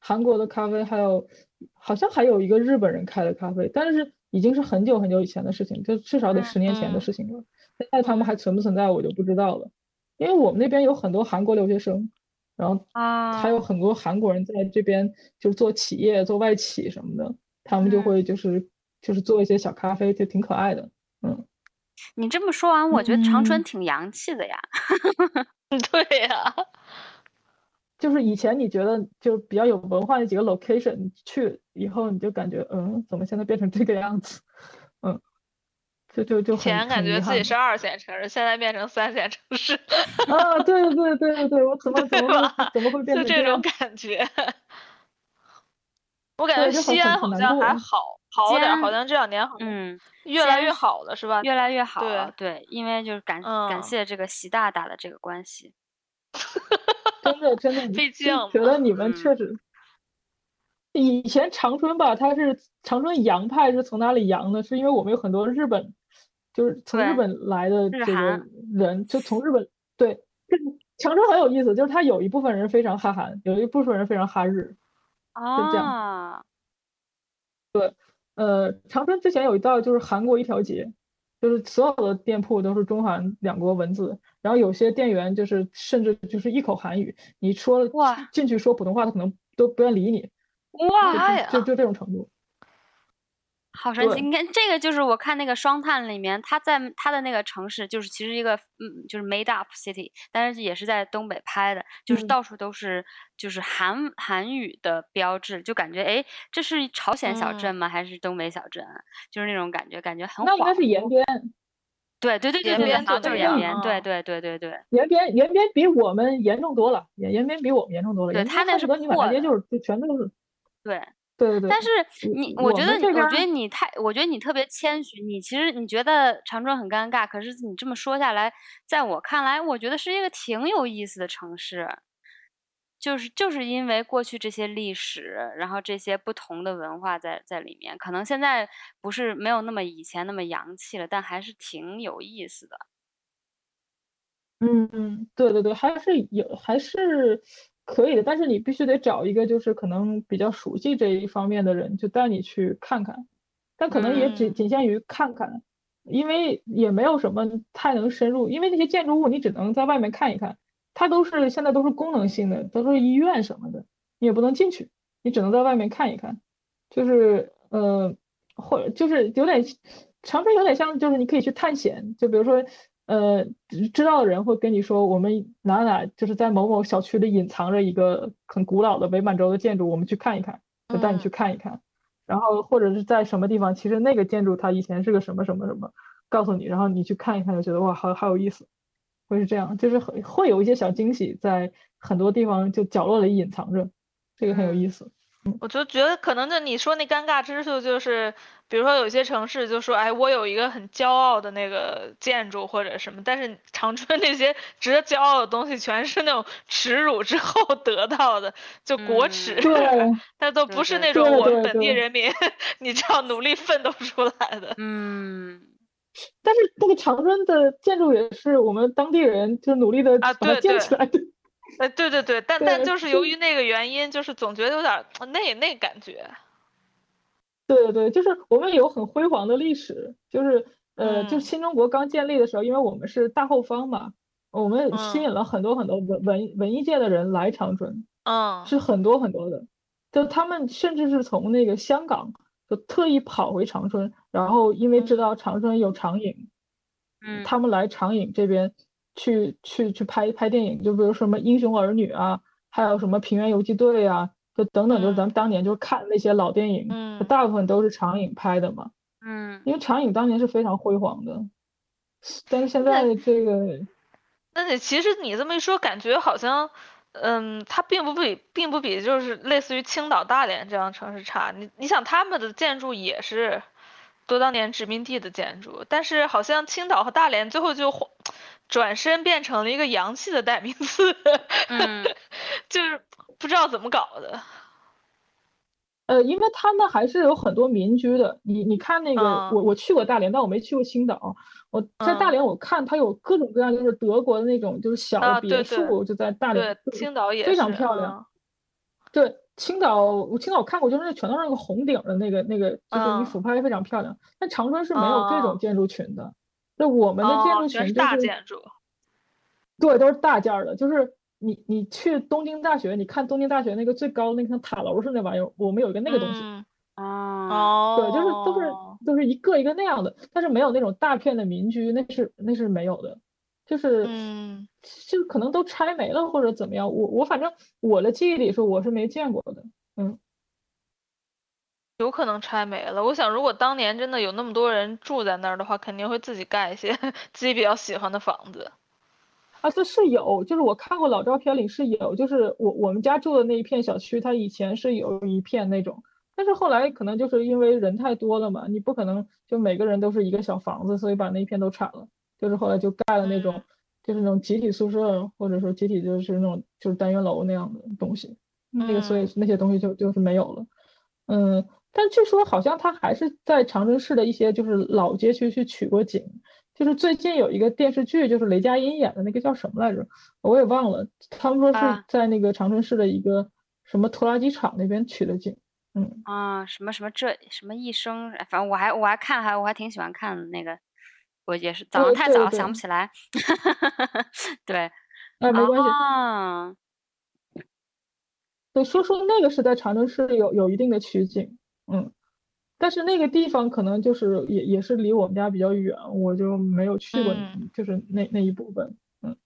韩国的咖啡，还有好像还有一个日本人开的咖啡，但是已经是很久很久以前的事情，就至少得十年前的事情了。现在他们还存不存在，我就不知道了。因为我们那边有很多韩国留学生，然后还有很多韩国人在这边就是做企业、做外企什么的，他们就会就是就是做一些小咖啡，就挺可爱的。嗯，你这么说完，我觉得长春挺洋气的呀。对呀，就是以前你觉得就比较有文化的几个 location，去以后你就感觉，嗯，怎么现在变成这个样子？嗯，就就就以前感觉自己是二线城市，现在变成三线城市。啊，对对对对对，我怎么怎么怎么会变成这种感觉？我感觉西安好像还好好点，好像这两年好嗯越来越好了，是吧？越来越好了，对，因为就是感感谢这个习大大的这个关系。真 的真的，毕竟觉得你们确实，以前长春吧，它是长春洋派是从哪里洋的？是因为我们有很多日本，就是从日本来的这个人，就从日本对。长春很有意思，就是它有一部分人非常哈韩，有一部分人非常哈日。就这样，对，呃，长春之前有一道就是韩国一条街，就是所有的店铺都是中韩两国文字，然后有些店员就是甚至就是一口韩语，你说哇进去说普通话，他可能都不愿理你，哇就就这种程度。好神奇！你看这个就是我看那个双探里面，他在他的那个城市就是其实一个嗯就是 made up city，但是也是在东北拍的，就是到处都是就是韩韩语的标志，就感觉哎这是朝鲜小镇吗？还是东北小镇？就是那种感觉，感觉很那应该是延边。对对对对对，就是延边。对对对对对。延边延边比我们严重多了，延延边比我们严重多了。对他那是破的。你满大街就是就全都是。对。对对对，但是你，我觉得，我觉得你太，我觉得你特别谦虚。你其实你觉得长春很尴尬，可是你这么说下来，在我看来，我觉得是一个挺有意思的城市。就是就是因为过去这些历史，然后这些不同的文化在在里面，可能现在不是没有那么以前那么洋气了，但还是挺有意思的。嗯嗯，对对对，还是有，还是。可以的，但是你必须得找一个就是可能比较熟悉这一方面的人，就带你去看看。但可能也仅仅限于看看，因为也没有什么太能深入。因为那些建筑物你只能在外面看一看，它都是现在都是功能性的，都是医院什么的，你也不能进去，你只能在外面看一看。就是呃，或者就是有点长春有点像，就是你可以去探险，就比如说。呃，知道的人会跟你说，我们哪哪就是在某某小区里隐藏着一个很古老的伪满洲的建筑，我们去看一看，就带你去看一看。然后或者是在什么地方，其实那个建筑它以前是个什么什么什么，告诉你，然后你去看一看，就觉得哇，好好有意思，会是这样，就是会会有一些小惊喜在很多地方就角落里隐藏着，这个很有意思。我就觉得可能就你说那尴尬之处，就是比如说有些城市就说，哎，我有一个很骄傲的那个建筑或者什么，但是长春那些值得骄傲的东西，全是那种耻辱之后 得到的，就国耻，它都不是那种我们本地人民 你这样努力奋斗出来的。嗯，但是那个长春的建筑也是我们当地人就努力的把它建起来的。哎，对对对对对，但但就是由于那个原因，就是总觉得有点那那感觉。对对对，就是我们有很辉煌的历史，就是呃，就新中国刚建立的时候，因为我们是大后方嘛，我们吸引了很多很多文文文艺界的人来长春，嗯，是很多很多的，就他们甚至是从那个香港就特意跑回长春，然后因为知道长春有长影，嗯，他们来长影这边。去去去拍拍电影，就比如什么《英雄儿女》啊，还有什么《平原游击队》啊，就等等，就是咱们当年就是看那些老电影，嗯，大部分都是长影拍的嘛，嗯，因为长影当年是非常辉煌的，但是现在这个，那你其实你这么一说，感觉好像，嗯，它并不比并不比就是类似于青岛、大连这样城市差，你你想他们的建筑也是多当年殖民地的建筑，但是好像青岛和大连最后就。转身变成了一个洋气的代名词，嗯，就是不知道怎么搞的。呃，因为他们还是有很多民居的。你你看那个，我我去过大连，但我没去过青岛。我在大连，我看它有各种各样，就是德国的那种，就是小的别墅，就在大连。对，青岛也非常漂亮。对，青岛我青岛看过，就是那全都是那个红顶的那个那个，就是你俯拍非常漂亮。但长春是没有这种建筑群的。那我们的建筑群就是大建筑，对，都是大件儿的。就是你你去东京大学，你看东京大学那个最高那个像塔楼似的那玩意儿，我们有一个那个东西。哦，对，就是都是都是一个一个那样的，但是没有那种大片的民居，那是那是没有的，就是嗯，就可能都拆没了或者怎么样，我我反正我的记忆里说我是没见过的，嗯。有可能拆没了。我想，如果当年真的有那么多人住在那儿的话，肯定会自己盖一些 自己比较喜欢的房子。啊，这是有，就是我看过老照片里是有，就是我我们家住的那一片小区，它以前是有一片那种，但是后来可能就是因为人太多了嘛，你不可能就每个人都是一个小房子，所以把那一片都铲了，就是后来就盖了那种，就是那种集体宿舍，或者说集体就是那种就是单元楼那样的东西，那个所以那些东西就就是没有了，嗯。但据说好像他还是在长春市的一些就是老街区去取过景，就是最近有一个电视剧，就是雷佳音演的那个叫什么来着，我也忘了。他们说是在那个长春市的一个什么拖拉机厂那边取的景。嗯啊，什么什么这什么一生，反正我还我还看还我还挺喜欢看的那个，我也是早上太早想不起来。对，啊没关系。对，说说那个是在长春市有有一定的取景。嗯，但是那个地方可能就是也也是离我们家比较远，我就没有去过，就是那那一部分。嗯，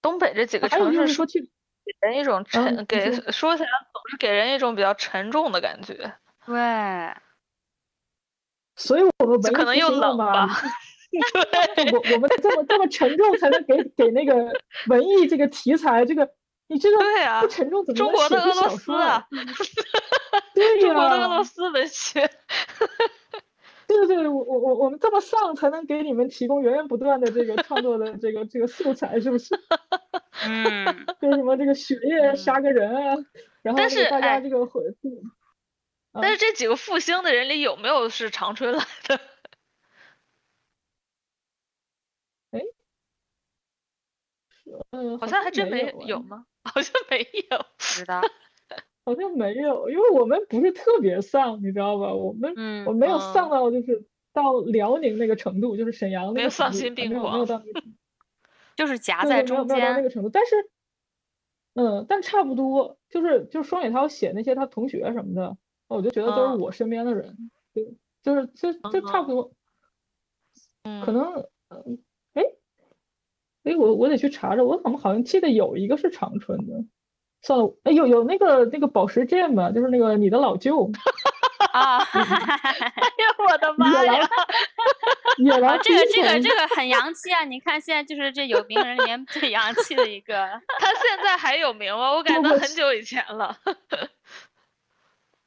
东北这几个城市说去给人一种沉，给说起来总是给人一种比较沉重的感觉。对，所以我们可能又冷吧。对，我我们这么这么沉重，才能给给那个文艺这个题材这个。你这个对啊，不沉重怎么中国的俄罗斯啊？对呀，中国的俄罗斯文学。对对对，我我我我们这么上才能给你们提供源源不断的这个创作的这个这个素材，是不是？嗯。就什么这个血液杀个人啊，然后大家这个回复。但是这几个复兴的人里有没有是长春来的？哎，嗯，好像还真没有吗？好像没有，知道，好像没有，因为我们不是特别丧，你知道吧？我们，我没有丧到就是到辽宁那个程度，就是沈阳那个丧心病狂，没有到那个，就是夹在中间，没有到那个程度。但是，嗯，但差不多，就是就是双雪涛写那些他同学什么的，我就觉得都是我身边的人，对，就是就就差不多，可能，嗯。哎，我我得去查查，我怎么好像记得有一个是长春的，算了，哎，有有那个那个宝石剑吧，就是那个你的老舅啊，哎呀，我的妈呀，野狼，这个这个这个很洋气啊！你看现在就是这有名人里面最洋气的一个，他现在还有名吗？我感觉很久以前了。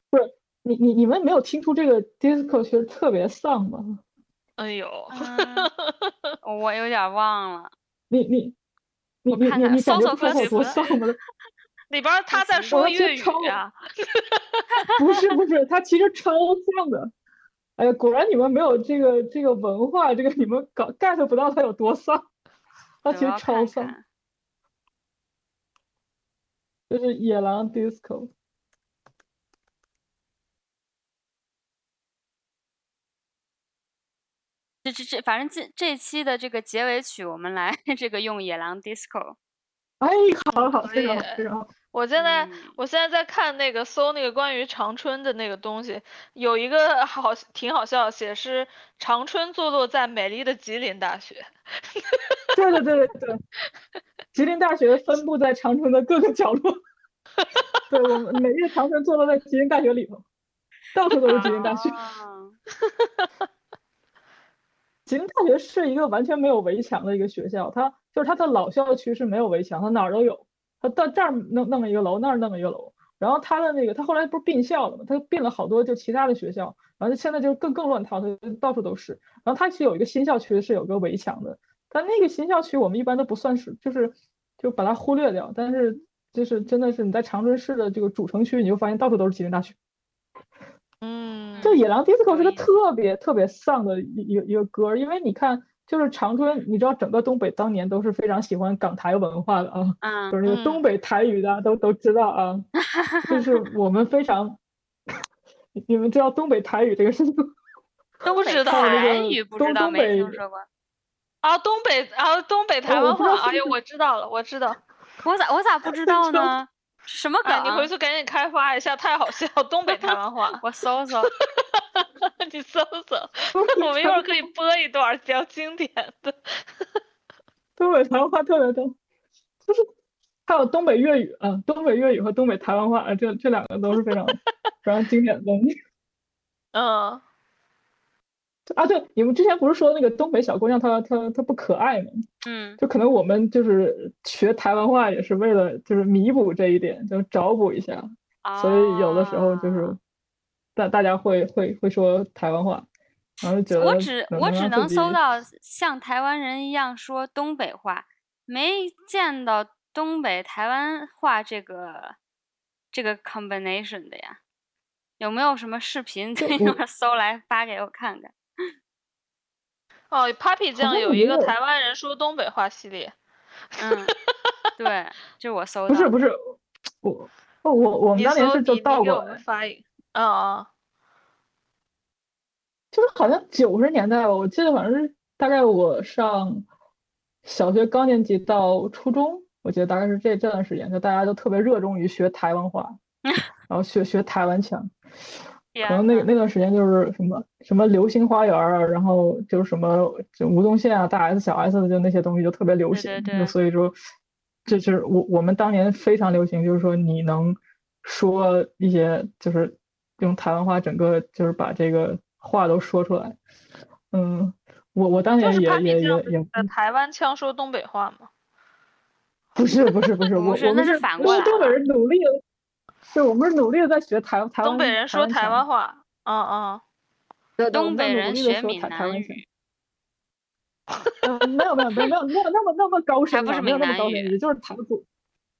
不是你你你们没有听出这个 disco 其实特别丧吗？哎呦，我有点忘了。你你你你你你搜搜歌词，里边他在说粤语啊，不是不是，他其实超像的。哎呀，果然你们没有这个这个文化，这个你们搞 get 不到他有多丧，他其实超丧，就是野狼 disco。这这这，反正这这期的这个结尾曲，我们来 这个用野狼 disco。哎，好好，非常非常好。我现在我现在在看那个搜那个关于长春的那个东西，有一个好挺好笑，写是长春坐落在美丽的吉林大学。对对对对，吉林大学分布在长春的各个角落。对，我们美丽的长春坐落在吉林大学里头，到处都是吉林大学。吉林大学是一个完全没有围墙的一个学校，它就是它的老校区是没有围墙，它哪儿都有。它到这儿弄弄一个楼，那儿弄一个楼。然后它的那个，它后来不是并校了嘛？它并了好多就其他的学校，然后现在就更更乱套，它到处都是。然后它其实有一个新校区是有个围墙的，但那个新校区我们一般都不算是，就是就把它忽略掉。但是就是真的是你在长春市的这个主城区，你就发现到处都是吉林大学。嗯，这野狼 disco 是个特别特别丧的一一个一个歌，因为你看，就是长春，你知道整个东北当年都是非常喜欢港台文化的啊，就是那个东北台语的都都知道啊，就是我们非常，你们知道东北台语这个事情？都知道。台语不知道没听说过。啊，东北啊东北台湾话，哎呦我知道了，我知道，我咋我咋不知 道呢？什么梗？你回去赶紧开发一下，太好笑！东北台湾话，我搜搜。你搜搜，我们一会儿可以播一段比较经典的。东北台湾话特别多，就是还有东北粤语啊，东北粤语和东北台湾话，这这两个都是非常非常经典的东西。嗯。啊，对，你们之前不是说那个东北小姑娘她她她不可爱吗？嗯，就可能我们就是学台湾话也是为了就是弥补这一点，就找补一下，所以有的时候就是大大家会会会说台湾话，然后觉得我只我只能搜到像台湾人一样说东北话，没见到东北台湾话这个这个 combination 的呀，有没有什么视频在一块搜来发给我看看？哦，Papi 酱有一个台湾人说东北话系列。嗯，对，就 是我搜的。不是不是，我我我们当年是就到过。发一啊啊。就是好像九十年代吧，我记得反正是大概我上小学高年级到初中，我记得大概是这这段时间，就大家都特别热衷于学台湾话，然后学学台湾腔。可能那那段时间就是什么什么流星花园啊，然后就是什么就吴宗宪啊、大 S、小 S 的就那些东西就特别流行，就所以说这就是我我们当年非常流行，就是说你能说一些就是用台湾话，整个就是把这个话都说出来。嗯，我我当年也也也也台湾腔说东北话吗？不是不是不是，我我们是反过来，东北人努力了。对，我们是努力的在学台台湾。东北人说台湾话，嗯嗯。东北人学闽南语。没有没有没有没有没有那么那么高深，没有那么高深，也就是台普，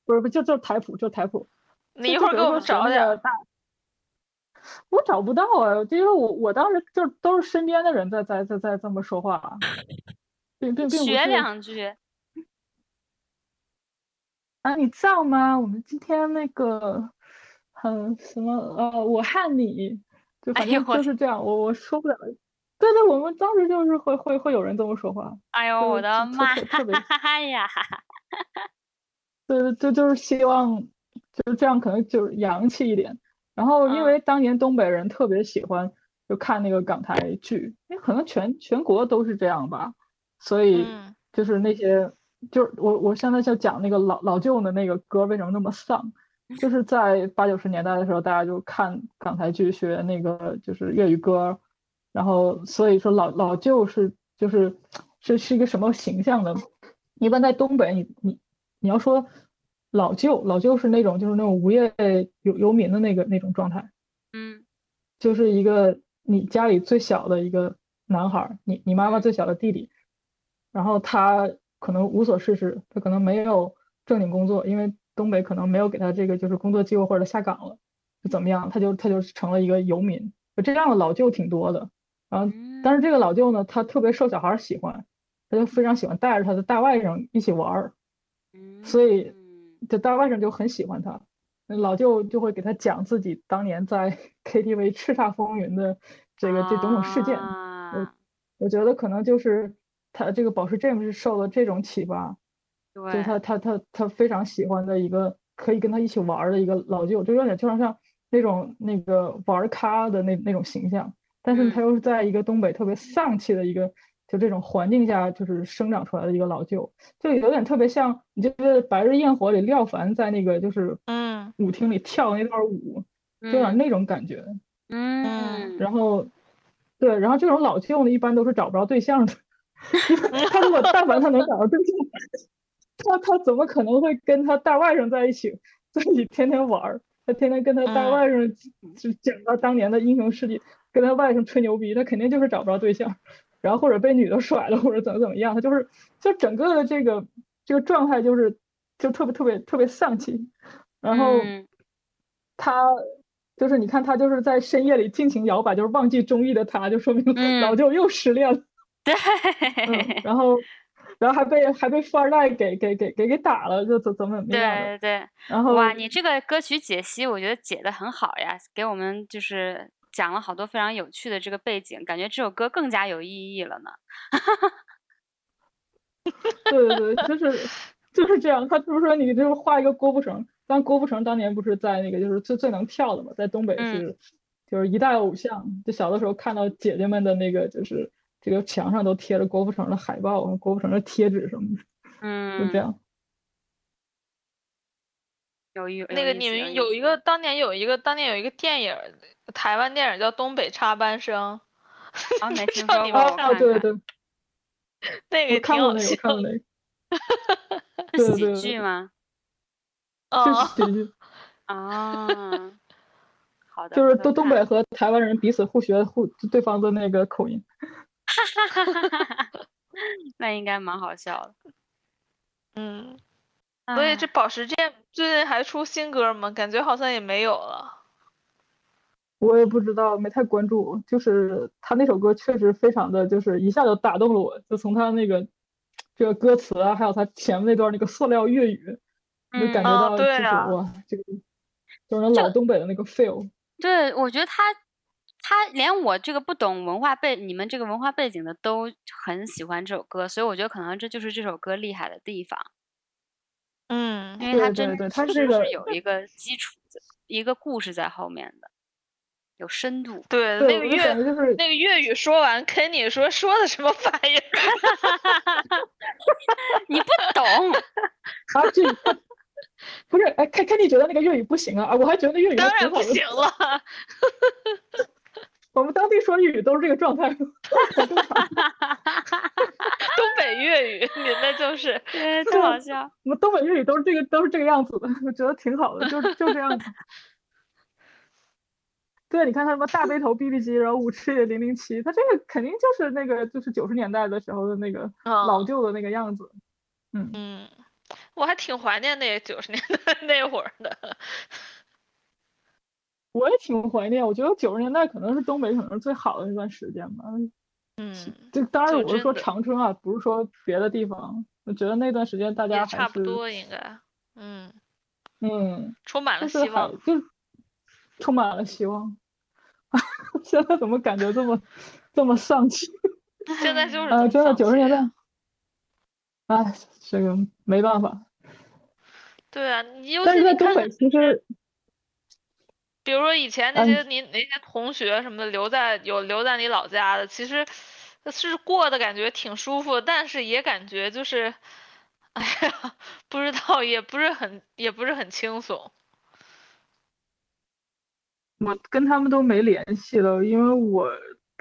不是不就就是台普，就是台普。你一会儿给我们找点。我找不到啊，因为我我当时就都是身边的人在在在在这么说话，并并并不学两句。啊，你造吗？我们今天那个。嗯，什么呃，我和你，就反正就是这样，我我说不了。对对，我们当时就是会会会有人这么说话。哎呦，我的妈！特别呀！对 对，就就是希望就是这样，可能就是洋气一点。然后，因为当年东北人特别喜欢就看那个港台剧，因为可能全全国都是这样吧，所以就是那些就是我我现在就讲那个老老舅的那个歌为什么那么丧。就是在八九十年代的时候，大家就看港台剧学那个就是粤语歌，然后所以说老老舅是就是是是一个什么形象呢？一般在东北，你你你要说老舅，老舅是那种就是那种无业游游民的那个那种状态，嗯，就是一个你家里最小的一个男孩，你你妈妈最小的弟弟，然后他可能无所事事，他可能没有正经工作，因为。东北可能没有给他这个就是工作机会或者下岗了，就怎么样，他就他就成了一个游民。这样的老舅挺多的，然后但是这个老舅呢，他特别受小孩喜欢，他就非常喜欢带着他的大外甥一起玩儿，所以这大外甥就很喜欢他。老舅就会给他讲自己当年在 KTV 叱咤风云的这个这种种事件。我我觉得可能就是他这个保时 James 是受了这种启发。就他他他他非常喜欢的一个可以跟他一起玩的一个老舅，就有点就像像那种那个玩咖的那那种形象，但是他又是在一个东北特别丧气的一个就这种环境下就是生长出来的一个老舅，就有点特别像你觉得《白日焰火》里廖凡在那个就是嗯。舞厅里跳那段舞，就有点那种感觉，嗯，然后对，然后这种老舅呢一般都是找不着对象的，他如果但凡他能找到对象。他他怎么可能会跟他大外甥在一起，在一起天天玩儿？他天天跟他大外甥就讲他当年的英雄事迹，跟他外甥吹牛逼，他肯定就是找不着对象，然后或者被女的甩了，或者怎么怎么样，他就是就整个的这个这个状态就是就特别特别特别丧气。然后他就是你看他就是在深夜里尽情摇摆，就是忘记中意的他，就说明老舅又失恋了。对，然后。然后还被还被富二代给给给给给打了，就怎怎么怎么样对对对。然后哇，你这个歌曲解析，我觉得解的很好呀，给我们就是讲了好多非常有趣的这个背景，感觉这首歌更加有意义了呢。对对对，就是就是这样。他就是说，你就是画一个郭富城，但郭富城当年不是在那个就是最最能跳的嘛，在东北是就是一代偶像。就小的时候看到姐姐们的那个就是这个墙上都贴着郭富城的海报、郭富城的贴纸什么的，嗯，就这样。有一那个你们有一个当年有一个当年有一个电影，台湾电影叫《东北插班生》，啊，没 听说过。哦，对对对，那个看过那个，看过那个。是喜剧吗？哦喜剧。啊，好的。就是东东北和台湾人彼此互学互对方的那个口音。哈哈哈哈哈！那应该蛮好笑的。嗯。所以这保时捷最近还出新歌吗？感觉好像也没有了。我也不知道，没太关注。就是他那首歌确实非常的就是一下就打动了我，就从他那个这个歌词啊，还有他前面那段那个塑料粤语，就感觉到就是哇，这个就是老东北的那个 feel。对，我觉得他他连我这个不懂文化背你们这个文化背景的都很喜欢这首歌，所以我觉得可能这就是这首歌厉害的地方。嗯，因为它真的它是有一个基础的一个故事在后面的，有深度。对，那个粤那个粤语说完，Kenny 说说的什么玩意儿？你不懂 啊？这不是哎，Kenny 觉得那个粤语不行啊？我还觉得那粤语当然不行了。我们当地说粤语都是这个状态，东北粤语，你那就是，真好笑。我们东北粤语都是这个，都是这个样子的，我觉得挺好的，就就这样子。对，你看他什么大背头 BB 机，然后五尺也零零七，他这个肯定就是那个，就是九十年代的时候的那个老旧的那个样子。嗯嗯，我还挺怀念那九十年代那会儿的。我也挺怀念，我觉得九十年代可能是东北可能是最好的那段时间吧。嗯，就当然我是说长春啊，不是说别的地方。我觉得那段时间大家差不多应该，嗯嗯，充满了希望，就充满了希望。现在怎么感觉这么这么丧气？现在就是啊，真的九十年代，哎，这个没办法。对啊，你但是在东北其实。比如说以前那些你那些同学什么的留在有留在你老家的，其实是过的感觉挺舒服，但是也感觉就是，哎呀，不知道也不是很也不是很轻松。我跟他们都没联系了，因为我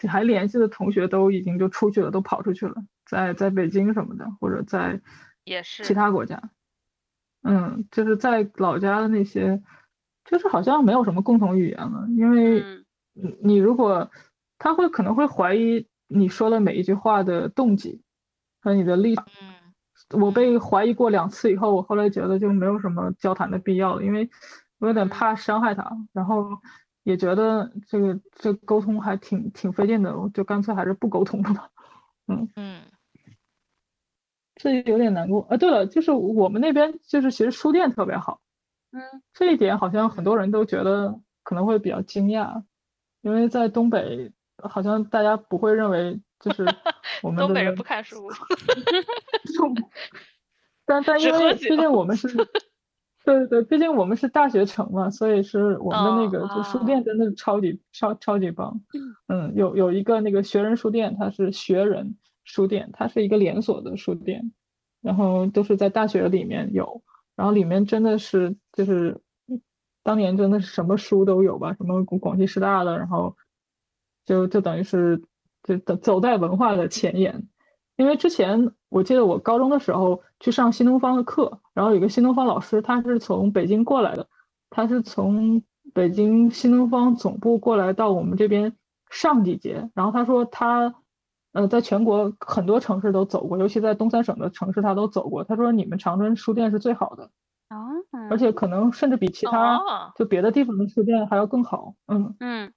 还联系的同学都已经就出去了，都跑出去了，在在北京什么的，或者在也是其他国家。嗯，就是在老家的那些。就是好像没有什么共同语言了，因为你如果他会可能会怀疑你说的每一句话的动机和你的立场。我被怀疑过两次以后，我后来觉得就没有什么交谈的必要了，因为我有点怕伤害他，然后也觉得这个这沟通还挺挺费劲的，我就干脆还是不沟通了吧。嗯嗯，这有点难过啊。对了，就是我们那边就是其实书店特别好。嗯，这一点好像很多人都觉得可能会比较惊讶，因为在东北好像大家不会认为就是 我们东北人不看书，但但因为毕竟我们是，对对对，毕竟我们是大学城嘛，所以是我们的那个就书店真的是超级超超级棒。嗯，有有一个那个学人书店，它是学人书店，它是一个连锁的书店，然后都是在大学里面有。然后里面真的是就是当年真的是什么书都有吧，什么广西师大的，然后就就等于是就走在文化的前沿。因为之前我记得我高中的时候去上新东方的课，然后有个新东方老师，他是从北京过来的，他是从北京新东方总部过来到我们这边上几节，然后他说他。呃，在全国很多城市都走过，尤其在东三省的城市，他都走过。他说：“你们长春书店是最好的，啊，而且可能甚至比其他就别的地方的书店还要更好。”嗯嗯，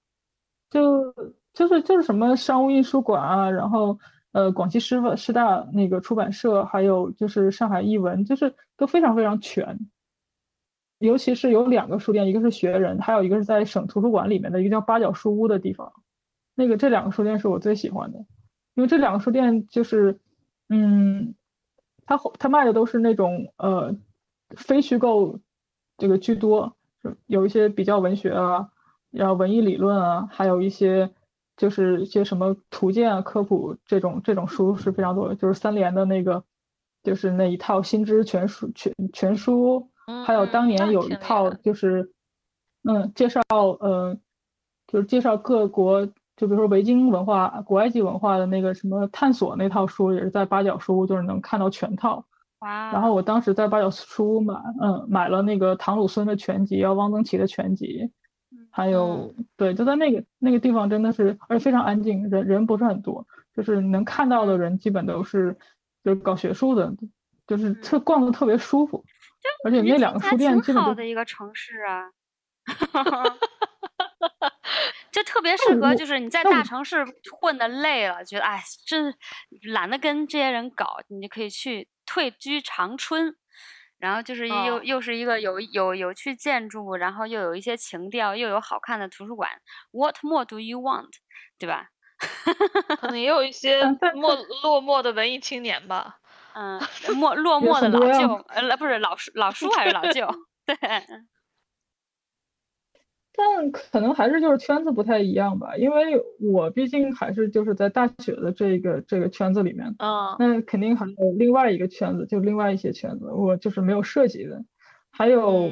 就就是就是什么商务印书馆啊，然后呃广西师范师大那个出版社，还有就是上海译文，就是都非常非常全。尤其是有两个书店，一个是学人，还有一个是在省图书馆里面的一个叫八角书屋的地方。那个这两个书店是我最喜欢的。因为这两个书店就是，嗯，他他卖的都是那种呃非虚构这个居多，有一些比较文学啊，然后文艺理论啊，还有一些就是一些什么图鉴啊、科普这种这种书是非常多的，就是三联的那个，就是那一套新知全书全全书，还有当年有一套就是嗯介绍呃就是介绍各国。就比如说维京文化、古埃及文化的那个什么探索那套书，也是在八角书屋，就是能看到全套。哇！然后我当时在八角书屋买，嗯，买了那个唐鲁孙的全集，要汪曾祺的全集，还有对，就在那个那个地方，真的是而且非常安静，人人不是很多，就是能看到的人基本都是就是搞学术的，就是特逛的特别舒服。而且那两个书店基本好的一个城市啊。就特别适合，就是你在大城市混的累了，觉得哎，真懒得跟这些人搞，你就可以去退居长春，然后就是又又是一个有有有趣建筑，然后又有一些情调，又有好看的图书馆。What more do you want？对吧？可能也有一些落落寞的文艺青年吧。嗯，落落寞的老舅，呃，不是老叔，老叔还是老舅？对。但可能还是就是圈子不太一样吧，因为我毕竟还是就是在大学的这个这个圈子里面，啊，那肯定还有另外一个圈子，就另外一些圈子，我就是没有涉及的，还有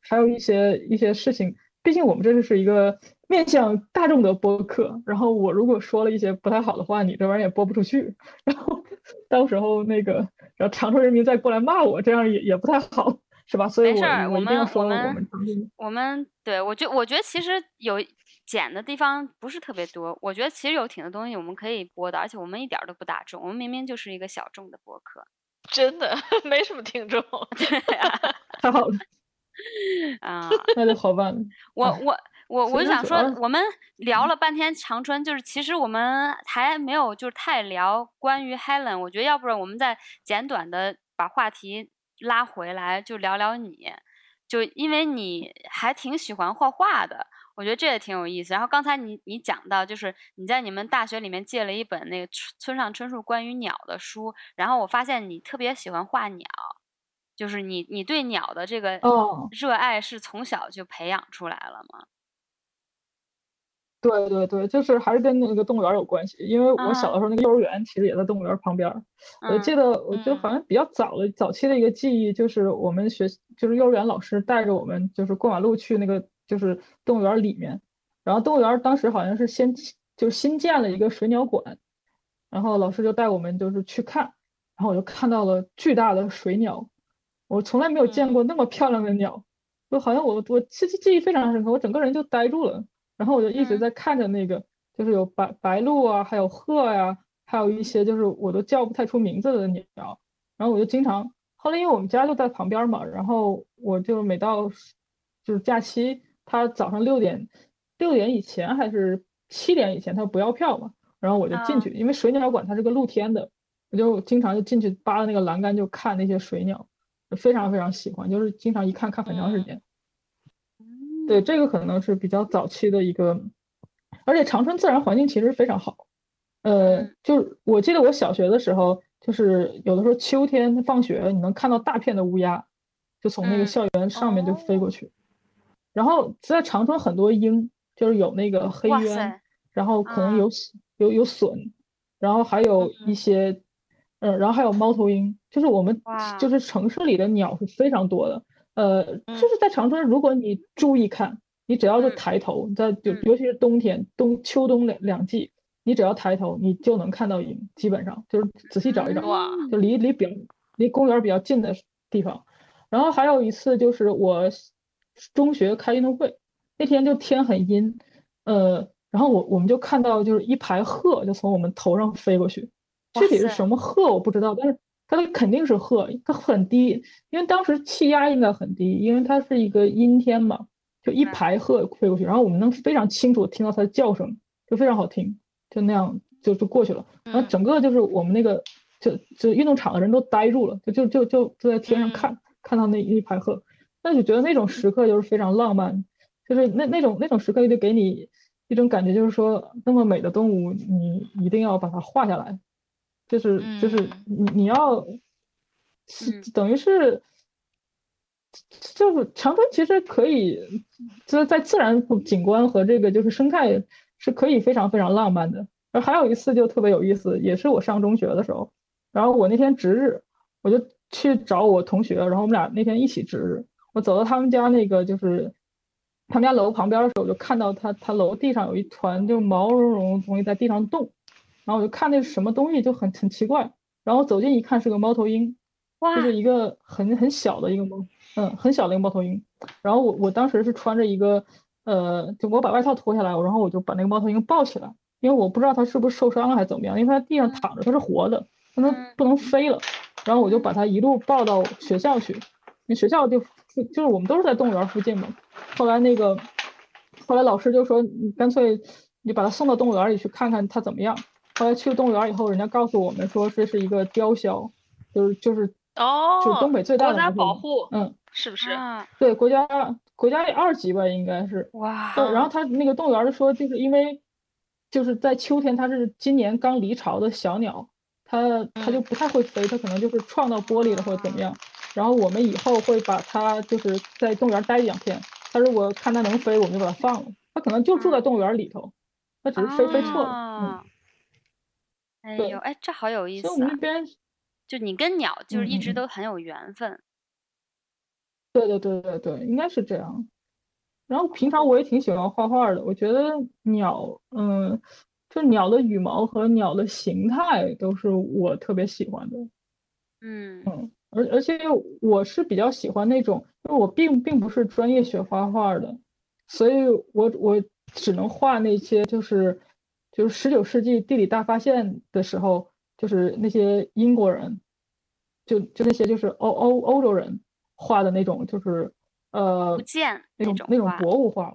还有一些一些事情，毕竟我们这是一个面向大众的播客，然后我如果说了一些不太好的话，你这玩意儿也播不出去，然后 到时候那个然后长春人民再过来骂我，这样也也不太好。是吧？所以没事儿，我们我们我们对我觉我觉得其实有剪的地方不是特别多。我觉得其实有挺多东西我们可以播的，而且我们一点都不大众，我们明明就是一个小众的播客。真的 没什么听众。对呀，太好了。啊，那就好办。我我我我就想说，我们聊了半天长春，就是其实我们还没有就是太聊关于 Helen。我觉得要不然我们再简短的把话题。拉回来就聊聊你，就因为你还挺喜欢画画的，我觉得这也挺有意思。然后刚才你你讲到，就是你在你们大学里面借了一本那个村上春树关于鸟的书，然后我发现你特别喜欢画鸟，就是你你对鸟的这个热爱是从小就培养出来了吗？对对对，就是还是跟那个动物园有关系，因为我小的时候那个幼儿园其实也在动物园旁边。我记得，我就好像比较早的早期的一个记忆，就是我们学就是幼儿园老师带着我们就是过马路去那个就是动物园里面，然后动物园当时好像是先就是新建了一个水鸟馆，然后老师就带我们就是去看，然后我就看到了巨大的水鸟，我从来没有见过那么漂亮的鸟，就好像我我记记忆非常深刻，我整个人就呆住了。然后我就一直在看着那个，就是有白白鹭啊，还有鹤呀，还有一些就是我都叫不太出名字的鸟。然后我就经常，后来因为我们家就在旁边嘛，然后我就每到就是假期，他早上六点六点以前还是七点以前，他不要票嘛，然后我就进去，因为水鸟馆它是个露天的，我就经常就进去扒着那个栏杆就看那些水鸟，非常非常喜欢，就是经常一看看很长时间。对，这个可能是比较早期的一个，而且长春自然环境其实非常好。呃，就是我记得我小学的时候，就是有的时候秋天放学，你能看到大片的乌鸦，就从那个校园上面就飞过去。然后在长春很多鹰，就是有那个黑鸢，然后可能有有有隼，然后还有一些，嗯，然后还有猫头鹰，就是我们就是城市里的鸟是非常多的。呃，就是在长春，如果你注意看，你只要是抬头，在就尤其是冬天、冬秋冬两两季，你只要抬头，你就能看到鹰。基本上就是仔细找一找，就离离比离公园比较近的地方。然后还有一次就是我中学开运动会那天，就天很阴，呃，然后我我们就看到就是一排鹤就从我们头上飞过去，具体是什么鹤我不知道，但是。它肯定是鹤，它很低，因为当时气压应该很低，因为它是一个阴天嘛，就一排鹤飞过去，然后我们能非常清楚听到它的叫声，就非常好听，就那样就就过去了。然后整个就是我们那个就就运动场的人都呆住了，就就就就就在天上看，看到那一排鹤，那就觉得那种时刻就是非常浪漫，就是那那种那种时刻就给你一种感觉，就是说那么美的动物，你一定要把它画下来。就是就是你你要，等于是，就是长春其实可以，就是在自然景观和这个就是生态是可以非常非常浪漫的。然后还有一次就特别有意思，也是我上中学的时候，然后我那天值日，我就去找我同学，然后我们俩那天一起值日。我走到他们家那个就是他们家楼旁边的时候，我就看到他他楼地上有一团就毛茸茸的东西在地上动，然后我就看那是什么东西，就很很奇怪。然后走近一看是个猫头鹰，就是一个很很小的一个猫，嗯，很小的一个猫头鹰。然后我我当时是穿着一个呃，就我把外套脱下来，然后我就把那个猫头鹰抱起来。因为我不知道它是不是受伤了还是怎么样，因为它地上躺着，它是活的，它不能飞了。然后我就把它一路抱到学校去，那学校就就是我们都是在动物园附近嘛。后来那个后来老师就说，你干脆你把它送到动物园里去看看它怎么样。后来去了动物园以后，人家告诉我们说这是一个雕鸮，就是就是哦，就是东北最大的国家保护，嗯，是不是？对，国家国家二级吧，应该是。哇。然后他那个动物园说，就是因为。就是在秋天，它是今年刚离巢的小鸟，它它就不太会飞，它可能就是撞到玻璃了或者怎么样。然后我们以后会把它就是在动物园待两天，它如果看它能飞，我们就把它放了。它可能就住在动物园里头，它只是飞飞错了。嗯。哎呦，哎，这好有意思。我们那边就你跟鸟就是一直都很有缘分。对对对对对，应该是这样。然后平常我也挺喜欢画画的，我觉得鸟，嗯，就鸟的羽毛和鸟的形态都是我特别喜欢的，嗯嗯，而而且我是比较喜欢那种，因为我并并不是专业学画画的，所以我我只能画那些就是就是十九世纪地理大发现的时候，就是那些英国人，就就那些就是欧欧欧洲人画的那种就是。呃，福建那种那种博物画，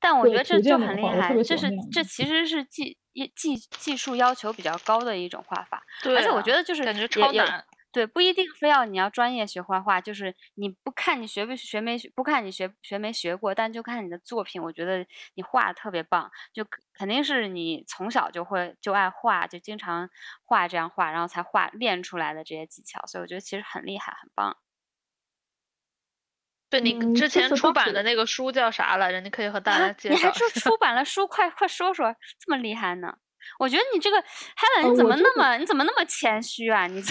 但我觉得这就很厉害，这是这其实是技技技术要求比较高的一种画法，而且我觉得就是感觉超难，对，不一定非要你要专业学画画，就是你不看你学不学没学，不看你学学没学过，但就看你的作品，我觉得你画的特别棒，就肯定是你从小就会就爱画，就经常画这样画，然后才画练出来的这些技巧，所以我觉得其实很厉害，很棒。对你之前出版的那个书叫啥来着？你可以和大家介绍。你还出出版了书，快快说说，这么厉害呢？我觉得你这个 Helen，你怎么那么你怎么那么谦虚啊？你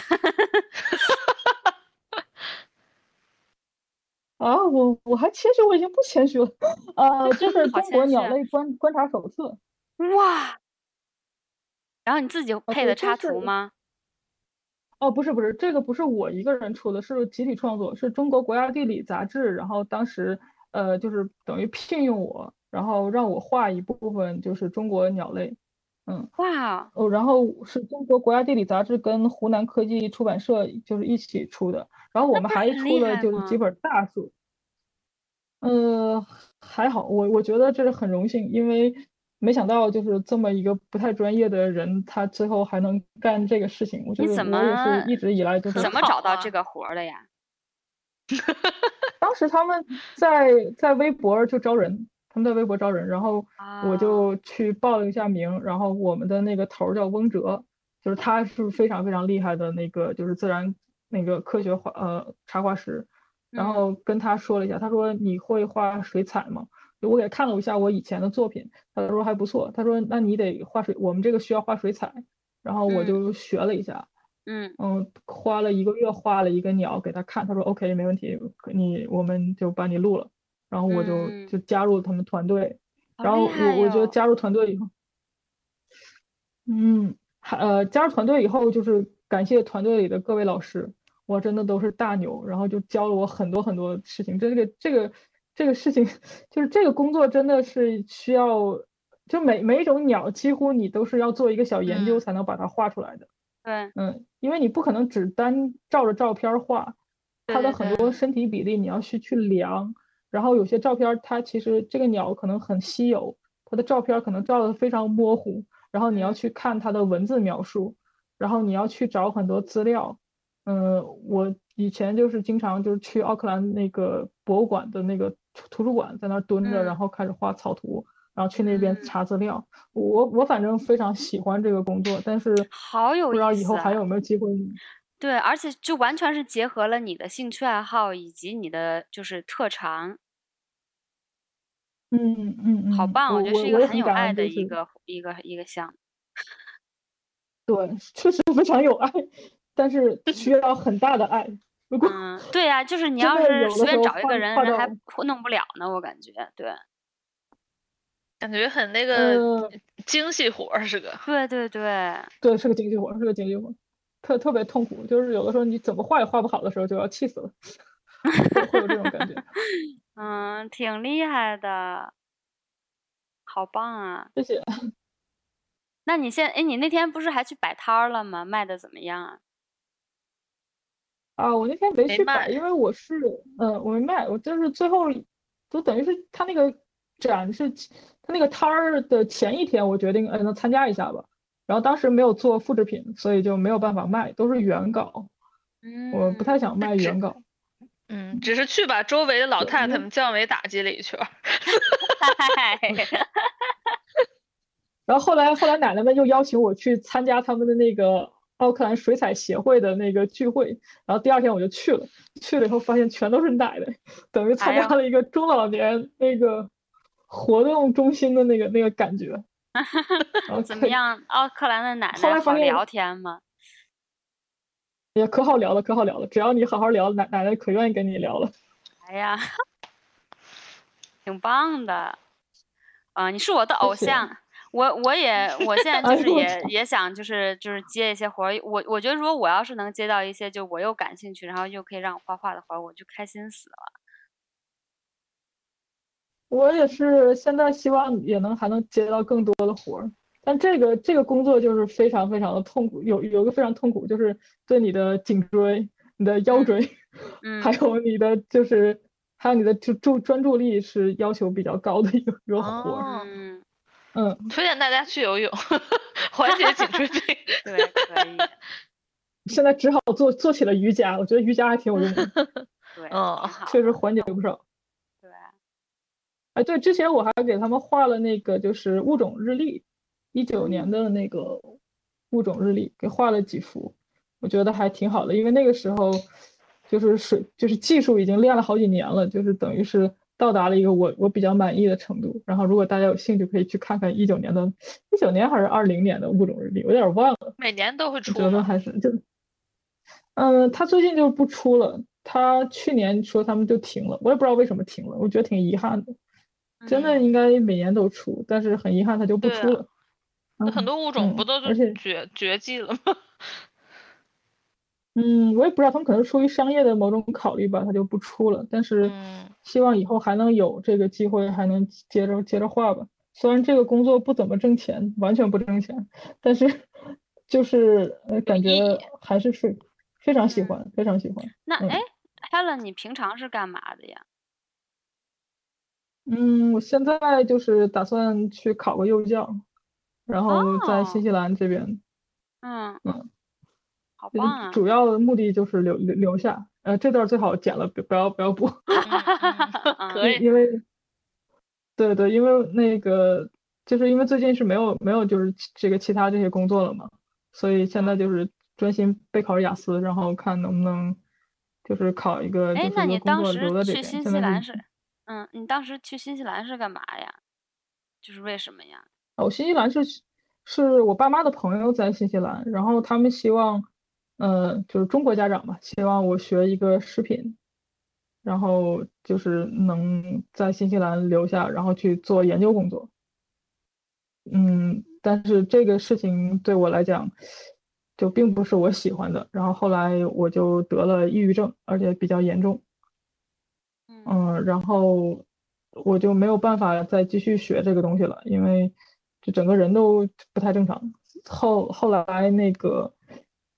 啊，我我还谦虚，我已经不谦虚了。呃，这 是《中国鸟类观观察手册》。哇！然后你自己配的插图吗？哦，不是不是，这个不是我一个人出的，是集体创作，是中国国家地理杂志，然后当时呃就是等于聘用我，然后让我画一部分就是中国鸟类，嗯，哇，哦，然后是中国国家地理杂志跟湖南科技出版社就是一起出的，然后我们还出了就是几本大书，呃，还好，我我觉得这是很荣幸，因为。没想到就是这么一个不太专业的人，他最后还能干这个事情。我觉得我也是一直以来就是怎么找到这个活的呀？当时他们在在微博就招人，他们在微博招人，然后我就去报了一下名。然后我们的那个头叫翁哲，就是他是非常非常厉害的那个就是自然那个科学画呃插画师。然后跟他说了一下，他说你会画水彩吗？我给他看了一下我以前的作品，他说还不错。他说那你得画水，我们这个需要画水彩。然后我就学了一下，嗯嗯，花了一个月画了一个鸟给他看，他说 OK 没问题，你我们就把你录了。然后我就就加入他们团队，然后我我觉得加入团队以后，嗯，还呃加入团队以后就是感谢团队里的各位老师，我真的都是大牛，然后就教了我很多很多事情。这个这个。这个事情就是这个工作真的是需要，就每每一种鸟几乎你都是要做一个小研究才能把它画出来的。对，嗯，因为你不可能只单照着照片画，它的很多身体比例你要去去量，然后有些照片它其实这个鸟可能很稀有，它的照片可能照的非常模糊，然后你要去看它的文字描述，然后你要去找很多资料。嗯，我以前就是经常就是去奥克兰那个博物馆的那个。图书馆在那儿蹲着，然后开始画草图，然后去那边查资料。我我反正非常喜欢这个工作，但是好有不知道以后还有没有机会。对，而且就完全是结合了你的兴趣爱好以及你的就是特长。嗯嗯嗯，好棒！我觉得是一个很有爱的一个一个一个项目。对，确实非常有爱，但是 需要很大的爱。嗯，对呀，就是你 要是随便找一个人，人还弄不了呢。我感觉，对，感觉很那个精细活儿是个。对对对，对，是个精细活儿，是个精细活，特特别痛苦。就是有的时候你怎么画也画不好的时候，就要气死了，会有这种感觉。嗯，挺厉害的，好棒啊！谢谢。那你现哎，你那天不是还去摆摊儿了吗？卖的怎么样啊？啊，我那天没去摆，因为我是，嗯，我没卖，我就是最后，就等于是他那个展是，他那个摊儿的前一天，我决定，哎，能参加一下吧。然后当时没有做复制品，所以就没有办法卖，都是原稿。嗯。我不太想卖原稿。嗯，只是去把周围的老太太们降维打击了一圈。然后后来，后来奶奶们又邀请我去参加他们的那个。奥克兰水彩协会的那个聚会，然后第二天我就去了。去了以后发现全都是奶奶，等于参加了一个中老年那个活动中心的那个那个感觉。怎么样？奥克兰的奶奶好聊天吗？也可好聊了，可好聊了。只要你好好聊，奶奶奶可愿意跟你聊了。哎呀，挺棒的。啊，你是我的偶像。我我也 我现在就是也也想就是就是接一些活儿，我我觉得如果我要是能接到一些就我又感兴趣，然后又可以让我画画的活儿，我就开心死了。我也是现在希望也能还能接到更多的活儿，但这个这个工作就是非常非常的痛苦，有有一个非常痛苦就是对你的颈椎、你的腰椎，嗯，还有你的就是还有你的就注专注力是要求比较高的一个一个活儿。嗯，推荐大家去游泳，缓解颈椎病。对，可以。现在只好做做起了瑜伽，我觉得瑜伽还挺有用的。对，嗯，确实缓解了不少。对。哎，对，之前我还给他们画了那个就是物种日历，一九年的那个物种日历，给画了几幅，我觉得还挺好的，因为那个时候就是水就是技术已经练了好几年了，就是等于是。到达了一个我我比较满意的程度，然后如果大家有兴趣，可以去看看一九年的，一九年还是二零年的物种日历，我有点忘了。每年都会出。觉得还是就，嗯，他最近就不出了，他去年说他们就停了，我也不知道为什么停了，我觉得挺遗憾的。真的应该每年都出，但是很遗憾它就不出了。很多物种不都是绝绝迹了吗？嗯，我也不知道，他们可能出于商业的某种考虑吧，它就不出了。但是希望以后还能有这个机会，还能接着接着画吧。虽然这个工作不怎么挣钱，完全不挣钱，但是就是呃，感觉还是非非常喜欢，非常喜欢。那哎，Helen，你平常是干嘛的呀？嗯，我现在就是打算去考个幼教，然后在新西兰这边。嗯嗯。好棒啊！主要的目的就是留留留下，呃，这段最好剪了，不不要不要补。可以，因为，对对，因为那个，就是因为最近是没有没有就是这个其他这些工作了嘛，所以现在就是专心备考雅思，然后看能不能就是考一个。哎，那你当时去新西兰是？嗯，你当时去新西兰是干嘛呀？就是为什么呀？哦，新西兰是是我爸妈的朋友在新西兰，然后他们希望。嗯，就是中国家长嘛，希望我学一个食品，然后就是能在新西兰留下，然后去做研究工作。嗯，但是这个事情对我来讲，就并不是我喜欢的。然后后来我就得了抑郁症，而且比较严重。嗯，然后我就没有办法再继续学这个东西了，因为就整个人都不太正常。后后来那个。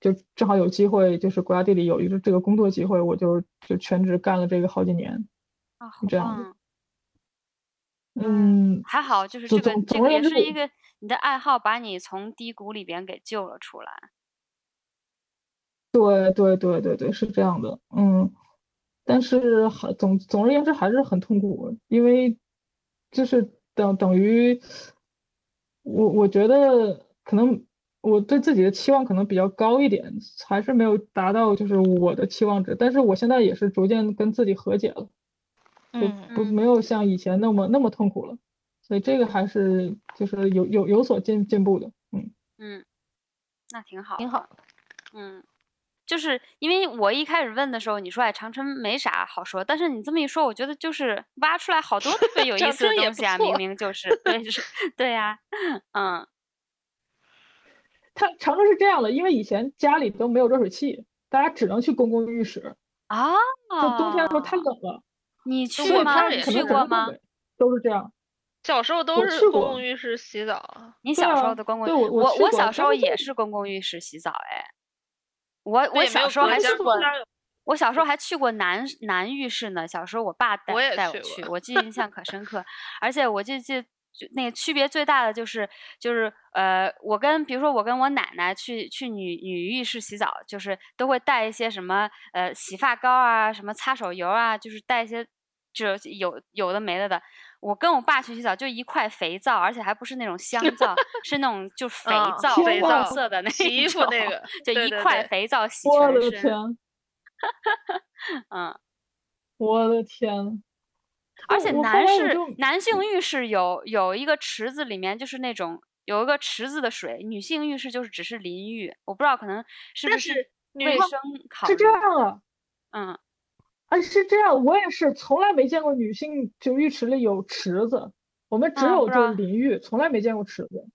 就正好有机会，就是国家地理有一个这个工作机会，我就就全职干了这个好几年，啊，这样的。嗯，还好，就是这个这个也是一个你的爱好，把你从低谷里边给救了出来。对对对对对，是这样的，嗯，但是还总总而言之还是很痛苦，因为就是等等于我我觉得可能。我对自己的期望可能比较高一点，还是没有达到就是我的期望值。但是我现在也是逐渐跟自己和解了，就，不没有像以前那么那么痛苦了。所以这个还是就是有有有所进进步的，嗯嗯，那挺好，挺好，嗯。就是因为我一开始问的时候，你说哎，长春没啥好说，但是你这么一说，我觉得就是挖出来好多特别有意思的东西啊，明明就是，对，是，对呀，嗯。它长春是这样的，因为以前家里都没有热水器，大家只能去公共浴室啊。就冬天的时候太冷了，你去吗？你去过吗？都是这样，小时候都是公共浴室洗澡。你小时候的公共，我我我小时候也是公共浴室洗澡，哎。我我小时候还去过，我小时候还去过男男浴室呢。小时候我爸带带我去，我记印象 可深刻。而且我就记那个区别最大的就是就是呃，我跟比如说我跟我奶奶去去女女浴室洗澡，就是都会带一些什么呃洗发膏啊，什么擦手油啊，就是带一些就有有的没的的。我跟我爸去洗澡，就一块肥皂，而且还不是那种香 皂，是那种就肥皂，肥皂色的那洗衣服那个，就一块肥皂洗全身。嗯，我的天！而且男士男性浴室有有一个池子，里面就是那种有一个池子的水，女性浴室就是只是淋浴。我不知道可能是不是卫生考虑。是这样啊，嗯。啊，是这样，我也是从来没见过女性就浴池里有池子，我们只有就淋浴，从来没见过池子。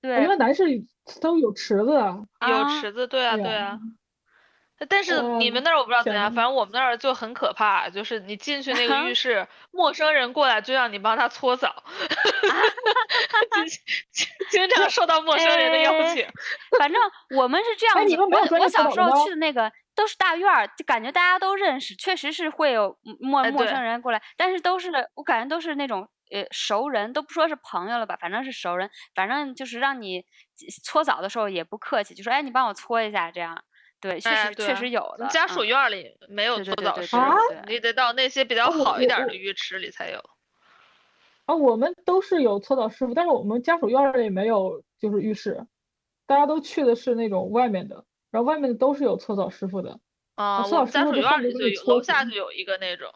对，因为男士都有池子啊，有池子，对啊，对啊。但是你们那儿我不知道怎样，反正我们那儿就很可怕，就是你进去那个浴 室，陌生人过来就让你帮他搓澡，经常 受到陌生人的邀请。反正我们是这样子，我我小时候去的那个。都是大院儿，就感觉大家都认识，确实是会有陌陌生人过来，但是都是我感觉都是那种呃熟人，都不说是朋友了吧，反正是熟人，反正就是让你搓澡的时候也不客气，就说哎你帮我搓一下这样，对，确实确实有的。家属院里没有搓澡师，你得到那些比较好一点的浴池里才有。啊，我们都是有搓澡师傅，但是我们家属院里没有就是浴室，大家都去的是那种外面的。然后外面的都是有搓澡师傅的啊，搓澡师傅院里就有，楼下就有一个那种。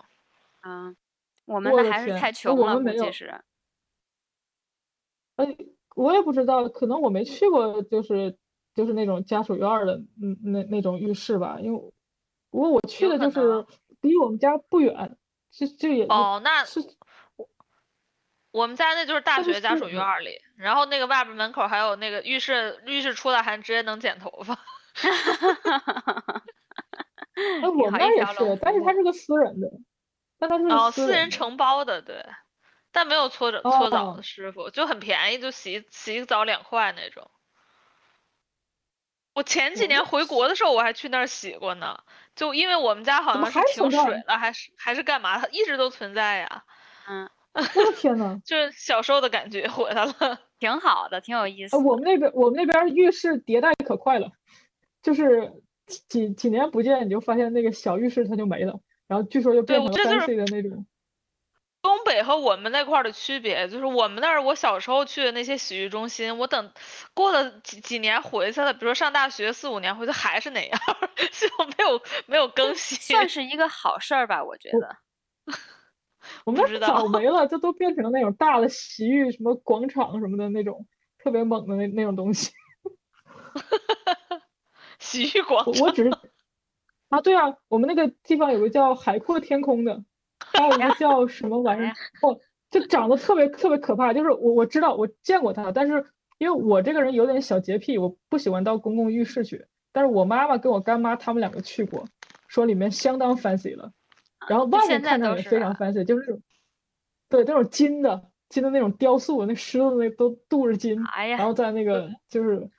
嗯，我们那还是太穷了，估计是。哎，我也不知道，可能我没去过，就是就是那种家属院的，嗯，那那种浴室吧。因为不过我去的就是离我们家不远，就就也哦，那是我我们家那就是大学家属院里，然后那个外边门口还有那个浴室，浴室出来还直接能剪头发。哈哈哈哈哈哈！哎，我们那也是，但是他是个私人的，但他是哦，私人承包的，对，但没有搓澡搓澡的师傅，就很便宜，就洗洗澡两块那种。我前几年回国的时候，我还去那儿洗过呢，就因为我们家好像是停水了，还是还是干嘛，它一直都存在呀。嗯，我的天呐，就是小时候的感觉回来了，挺好的，挺有意思。我们那边我们那边浴室迭代可快了。就是几几年不见，你就发现那个小浴室它就没了，然后据说就变成三 C 的那种。东北和我们那块儿的区别，就是我们那儿我小时候去的那些洗浴中心，我等过了几几年回去了，比如说上大学四五年回去还是那样，就没有没有更新。算是一个好事儿吧，我觉得。我们那早 没了，这都变成了那种大的洗浴什么广场什么的那种特别猛的那那种东西。洗浴广场，我只是 啊，对啊，我们那个地方有个叫海阔天空的，还有一个 叫什么玩意儿，哦，就长得特别特别可怕。就是我我知道我见过它，但是因为我这个人有点小洁癖，我不喜欢到公共浴室去。但是我妈妈跟我干妈他们两个去过，说里面相当 fancy 了，然后外面看着也非常 fancy，就是，对，那种金的金的那种雕塑，那狮子那都镀着金，哎然后在那个就是整。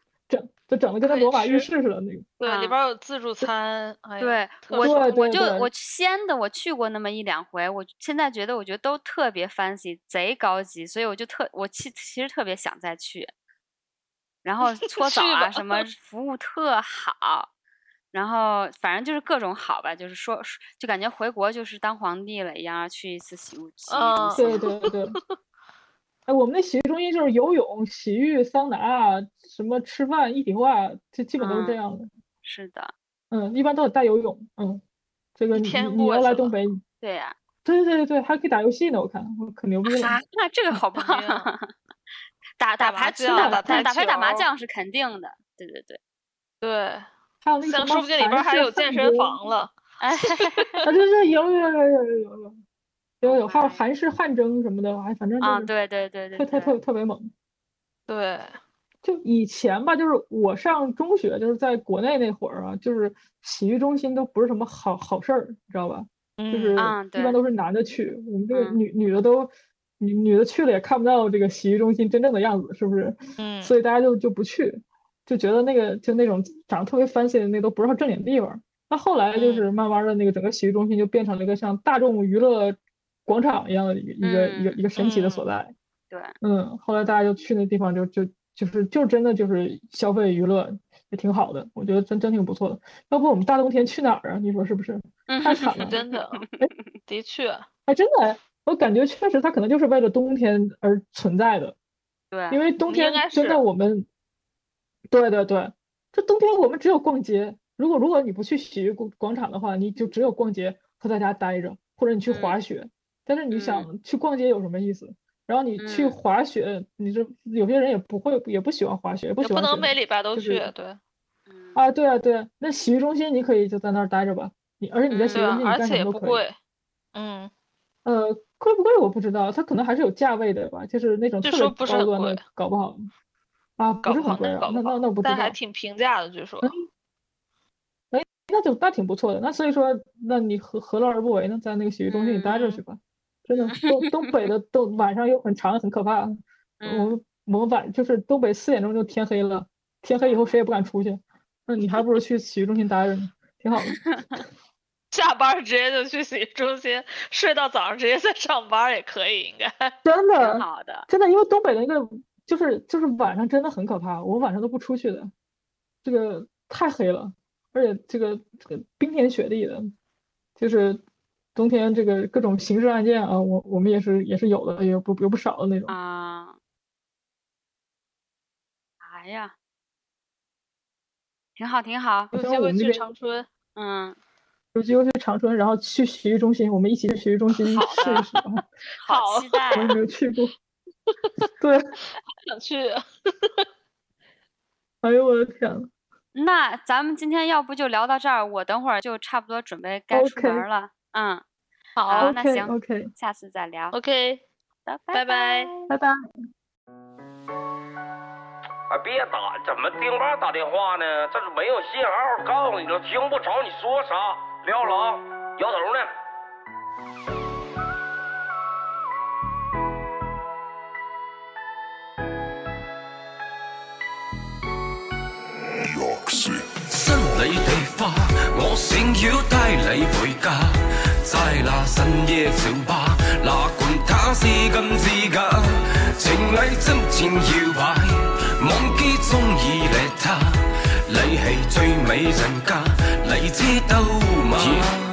就整的跟那罗马浴室似的那个，对，里边有自助餐。对，我我就我西安的我去过那么一两回，我现在觉得我觉得都特别 fancy，贼高级，所以我就特我其其实特别想再去。然后搓澡啊什么 服务特好，然后反正就是各种好吧，就是说就感觉回国就是当皇帝了一样，去一次洗浴洗浴中心。对对对。哎，我们那洗浴中心就是游泳、洗浴、桑拿，什么吃饭一体化，这基本都是这样的。是的，嗯，一般都得带游泳。嗯，这个你你要来东北，对呀，对对对对还可以打游戏呢，我看我可牛逼了。那这个好棒，打打牌打打打牌打麻将是肯定的。对对对对，还有那像说不定里边还有健身房了。哎，啊，对对，有有有有有有有。有有，还有韩式汗蒸什么的，哎，反正啊，对对对对，特特特特别猛。对，就以前吧，就是我上中学，就是在国内那会儿啊，就是洗浴中心都不是什么好好事儿，你知道吧？就是一般都是男的去，我们这个女女的都女女的去了也看不到这个洗浴中心真正的样子，是不是？嗯。所以大家就就不去，就觉得那个就那种长得特别 fancy 的那都不是正经地方。那后来就是慢慢的那个整个洗浴中心就变成了一个像大众娱乐。广场一样的一个一个一个一个神奇的所在，对，嗯，后来大家就去那地方，就就就是就真的就是消费娱乐也挺好的，我觉得真真挺不错的。要不我们大冬天去哪儿啊？你说是不是？太惨了，真的，的确，哎，真的，我感觉确实它可能就是为了冬天而存在的，对，因为冬天真的我们，对对对，这冬天我们只有逛街。如果如果你不去洗浴广广场的话，你就只有逛街和在家待着，或者你去滑雪。但是你想去逛街有什么意思？然后你去滑雪，你这有些人也不会，也不喜欢滑雪，也不喜欢。不能每礼拜都去，对。啊，对啊，对啊。那洗浴中心你可以就在那儿待着吧，你而且你在洗浴中心你干什么都可以。嗯。呃，贵不贵我不知道，它可能还是有价位的吧，就是那种特别高端的，搞不好。啊，不是很贵啊，那那那不知道。但还挺平价的，据说。哎，那就那挺不错的，那所以说，那你何何乐而不为呢？在那个洗浴中心里待着去吧。真的，东东北的 都晚上又很长，很可怕。我们我们晚就是东北四点钟就天黑了，天黑以后谁也不敢出去。那你还不如去洗浴中心待着呢，挺好的。下班直接就去洗浴中心，睡到早上直接再上班也可以，应该。真的，挺好的。真的，因为东北的那个就是就是晚上真的很可怕，我晚上都不出去的，这个太黑了，而且这个这个冰天雪地的，就是。冬天这个各种刑事案件啊，我我们也是也是有的，也不有不少的那种啊。哎呀，挺好挺好，有机会去长春，嗯，有机会去长春，然后去洗浴中心，我们一起去洗浴中心试一试。好期待，我也没有去过。对，想去。哎呦我的天那咱们今天要不就聊到这儿，我等会儿就差不多准备该出门了。嗯。好，那行，OK，下次再聊，OK，拜拜拜拜拜。哎，别打，怎么丁爸打电话呢？这是没有信号，告诉你了，听不着你说啥，撂了啊，摇头呢。新里地花，我想要带你回家。在那深夜酒吧，哪管他是金是假，情侣真情摇摆，忘记中意你他，你系最美人家，你知道吗？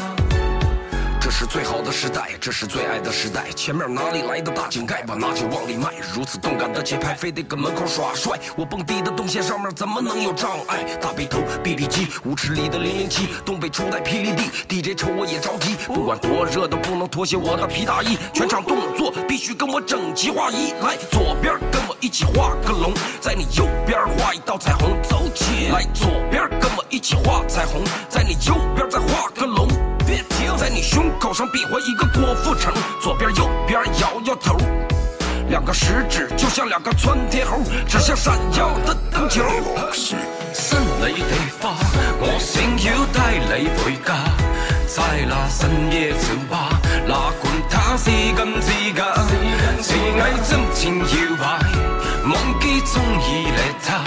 是最好的时代，这是最爱的时代。前面哪里来的大井盖？把拿酒往里迈。如此动感的节拍，非得跟门口耍帅。我蹦迪的动线上面怎么能有障碍？大背头，BB 机，舞池里的零零七，东北初代霹雳地，DJ 瞅我也着急。不管多热都不能脱下我的皮大衣，全场动作必须跟我整齐划一。来，左边跟我一起画个龙，在你右边画一道彩虹。走起来，左边跟我一起画彩虹，在你右边再画个龙。别停，在你胸口上比划一个郭富城，左边右边摇摇头，两个食指就像两个窜天猴，指向闪耀的灯球。新里地花，我想要带你回家，在那深夜酒吧，哪管他是真是假，情爱真情摇摆，忘记中意你他，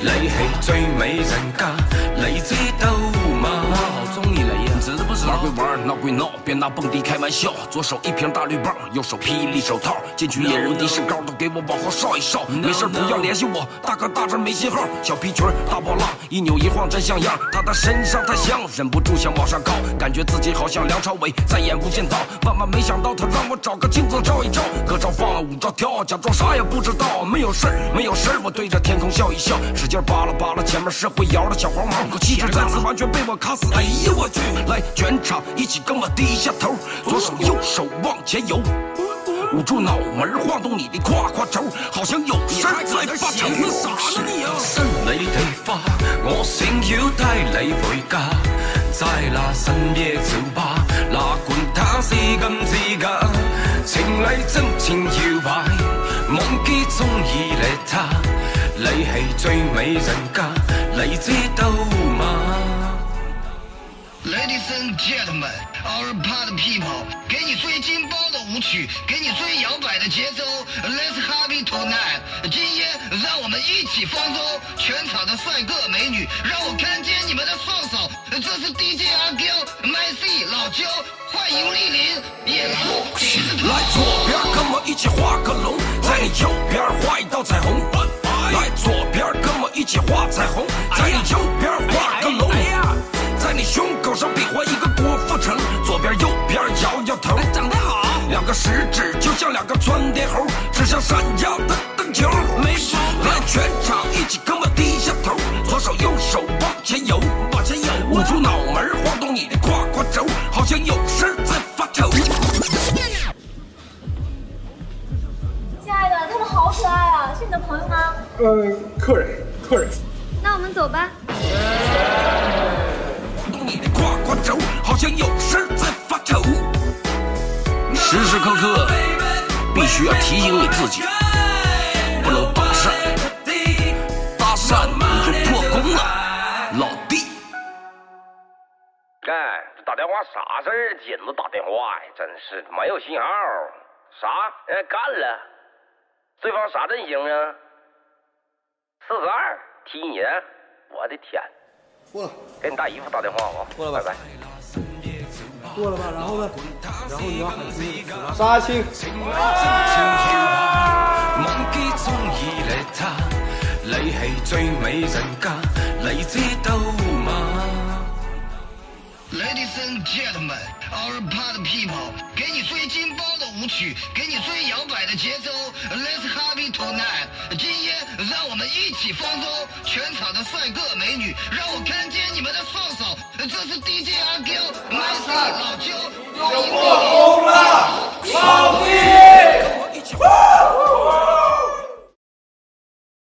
你系最美人家，你知玩闹归闹，别拿蹦迪开玩笑。左手一瓶大绿棒，右手霹雳手套。进去野人的身高，都给我往后稍一稍。没事不要联系我，大哥大这没信号。小皮裙大波浪，一扭一晃真像样。他的身上太香，忍不住想往上靠，感觉自己好像梁朝伟在演《无间道》。万万没想到，他让我找个镜子照一照。歌照放，舞照跳，假装啥也不知道。没有事儿，没有事儿，我对着天空笑一笑，使劲扒拉扒拉前面社会摇的小黄毛。可气质再次完全被我卡死。哎呀我去！来，全场一起跟我低下头，左手右手往前游，捂住脑门，晃动你的胯胯轴，好像有事在发愁。啥呢你啊？新你地花，我想要带你回家，在那深夜酒吧，哪管他是真是假，情侣真情摇摆，忘记中意你他，你系最美人家，你知道吗？Ladies and gentlemen, our party people，给你最劲爆的舞曲，给你最摇摆的节奏。Let's have it tonight，今夜让我们一起放纵。全场的帅哥美女，让我看见你们的双手。这是 DJ 阿 Q、My C、老焦，欢迎莅临野狼骑士团。来左边跟我一起画个龙，在你右边画一道彩虹。来左边跟我一起画彩虹，在你右边画个龙。在你胸口上比划一个郭富城，左边右边摇摇头，长得好。两个食指就像两个窜天猴，指向闪耀的灯球。没毛病。来，全场一起跟我低下头，左手右手往前游，往前游。捂住脑门，晃动你的胯胯轴，好像有事在发愁。亲爱的，他们好可爱啊，是你的朋友吗？呃，客人，客人。那我们走吧。你的胯胯轴好像有事在发愁，时时刻刻必须要提醒你自己，不能搭讪，搭讪你就破功了，老弟。哎，打电话啥事儿？紧着打电话呀，真是没有信号。啥？干了。对方啥阵型啊？四十二踢你？我的天！过了，给你大姨夫打电话啊！过了，拜拜。过了吧，然后呢？然后你要喊清杀青。Ladies and gentlemen, our party people，给你最劲爆的舞曲，给你最摇摆的节奏。Let's happy tonight，今夜让我们一起放纵。全场的帅哥美女，让我看见你们的双手。这是 DJ 阿彪，迈上就过红了，老弟。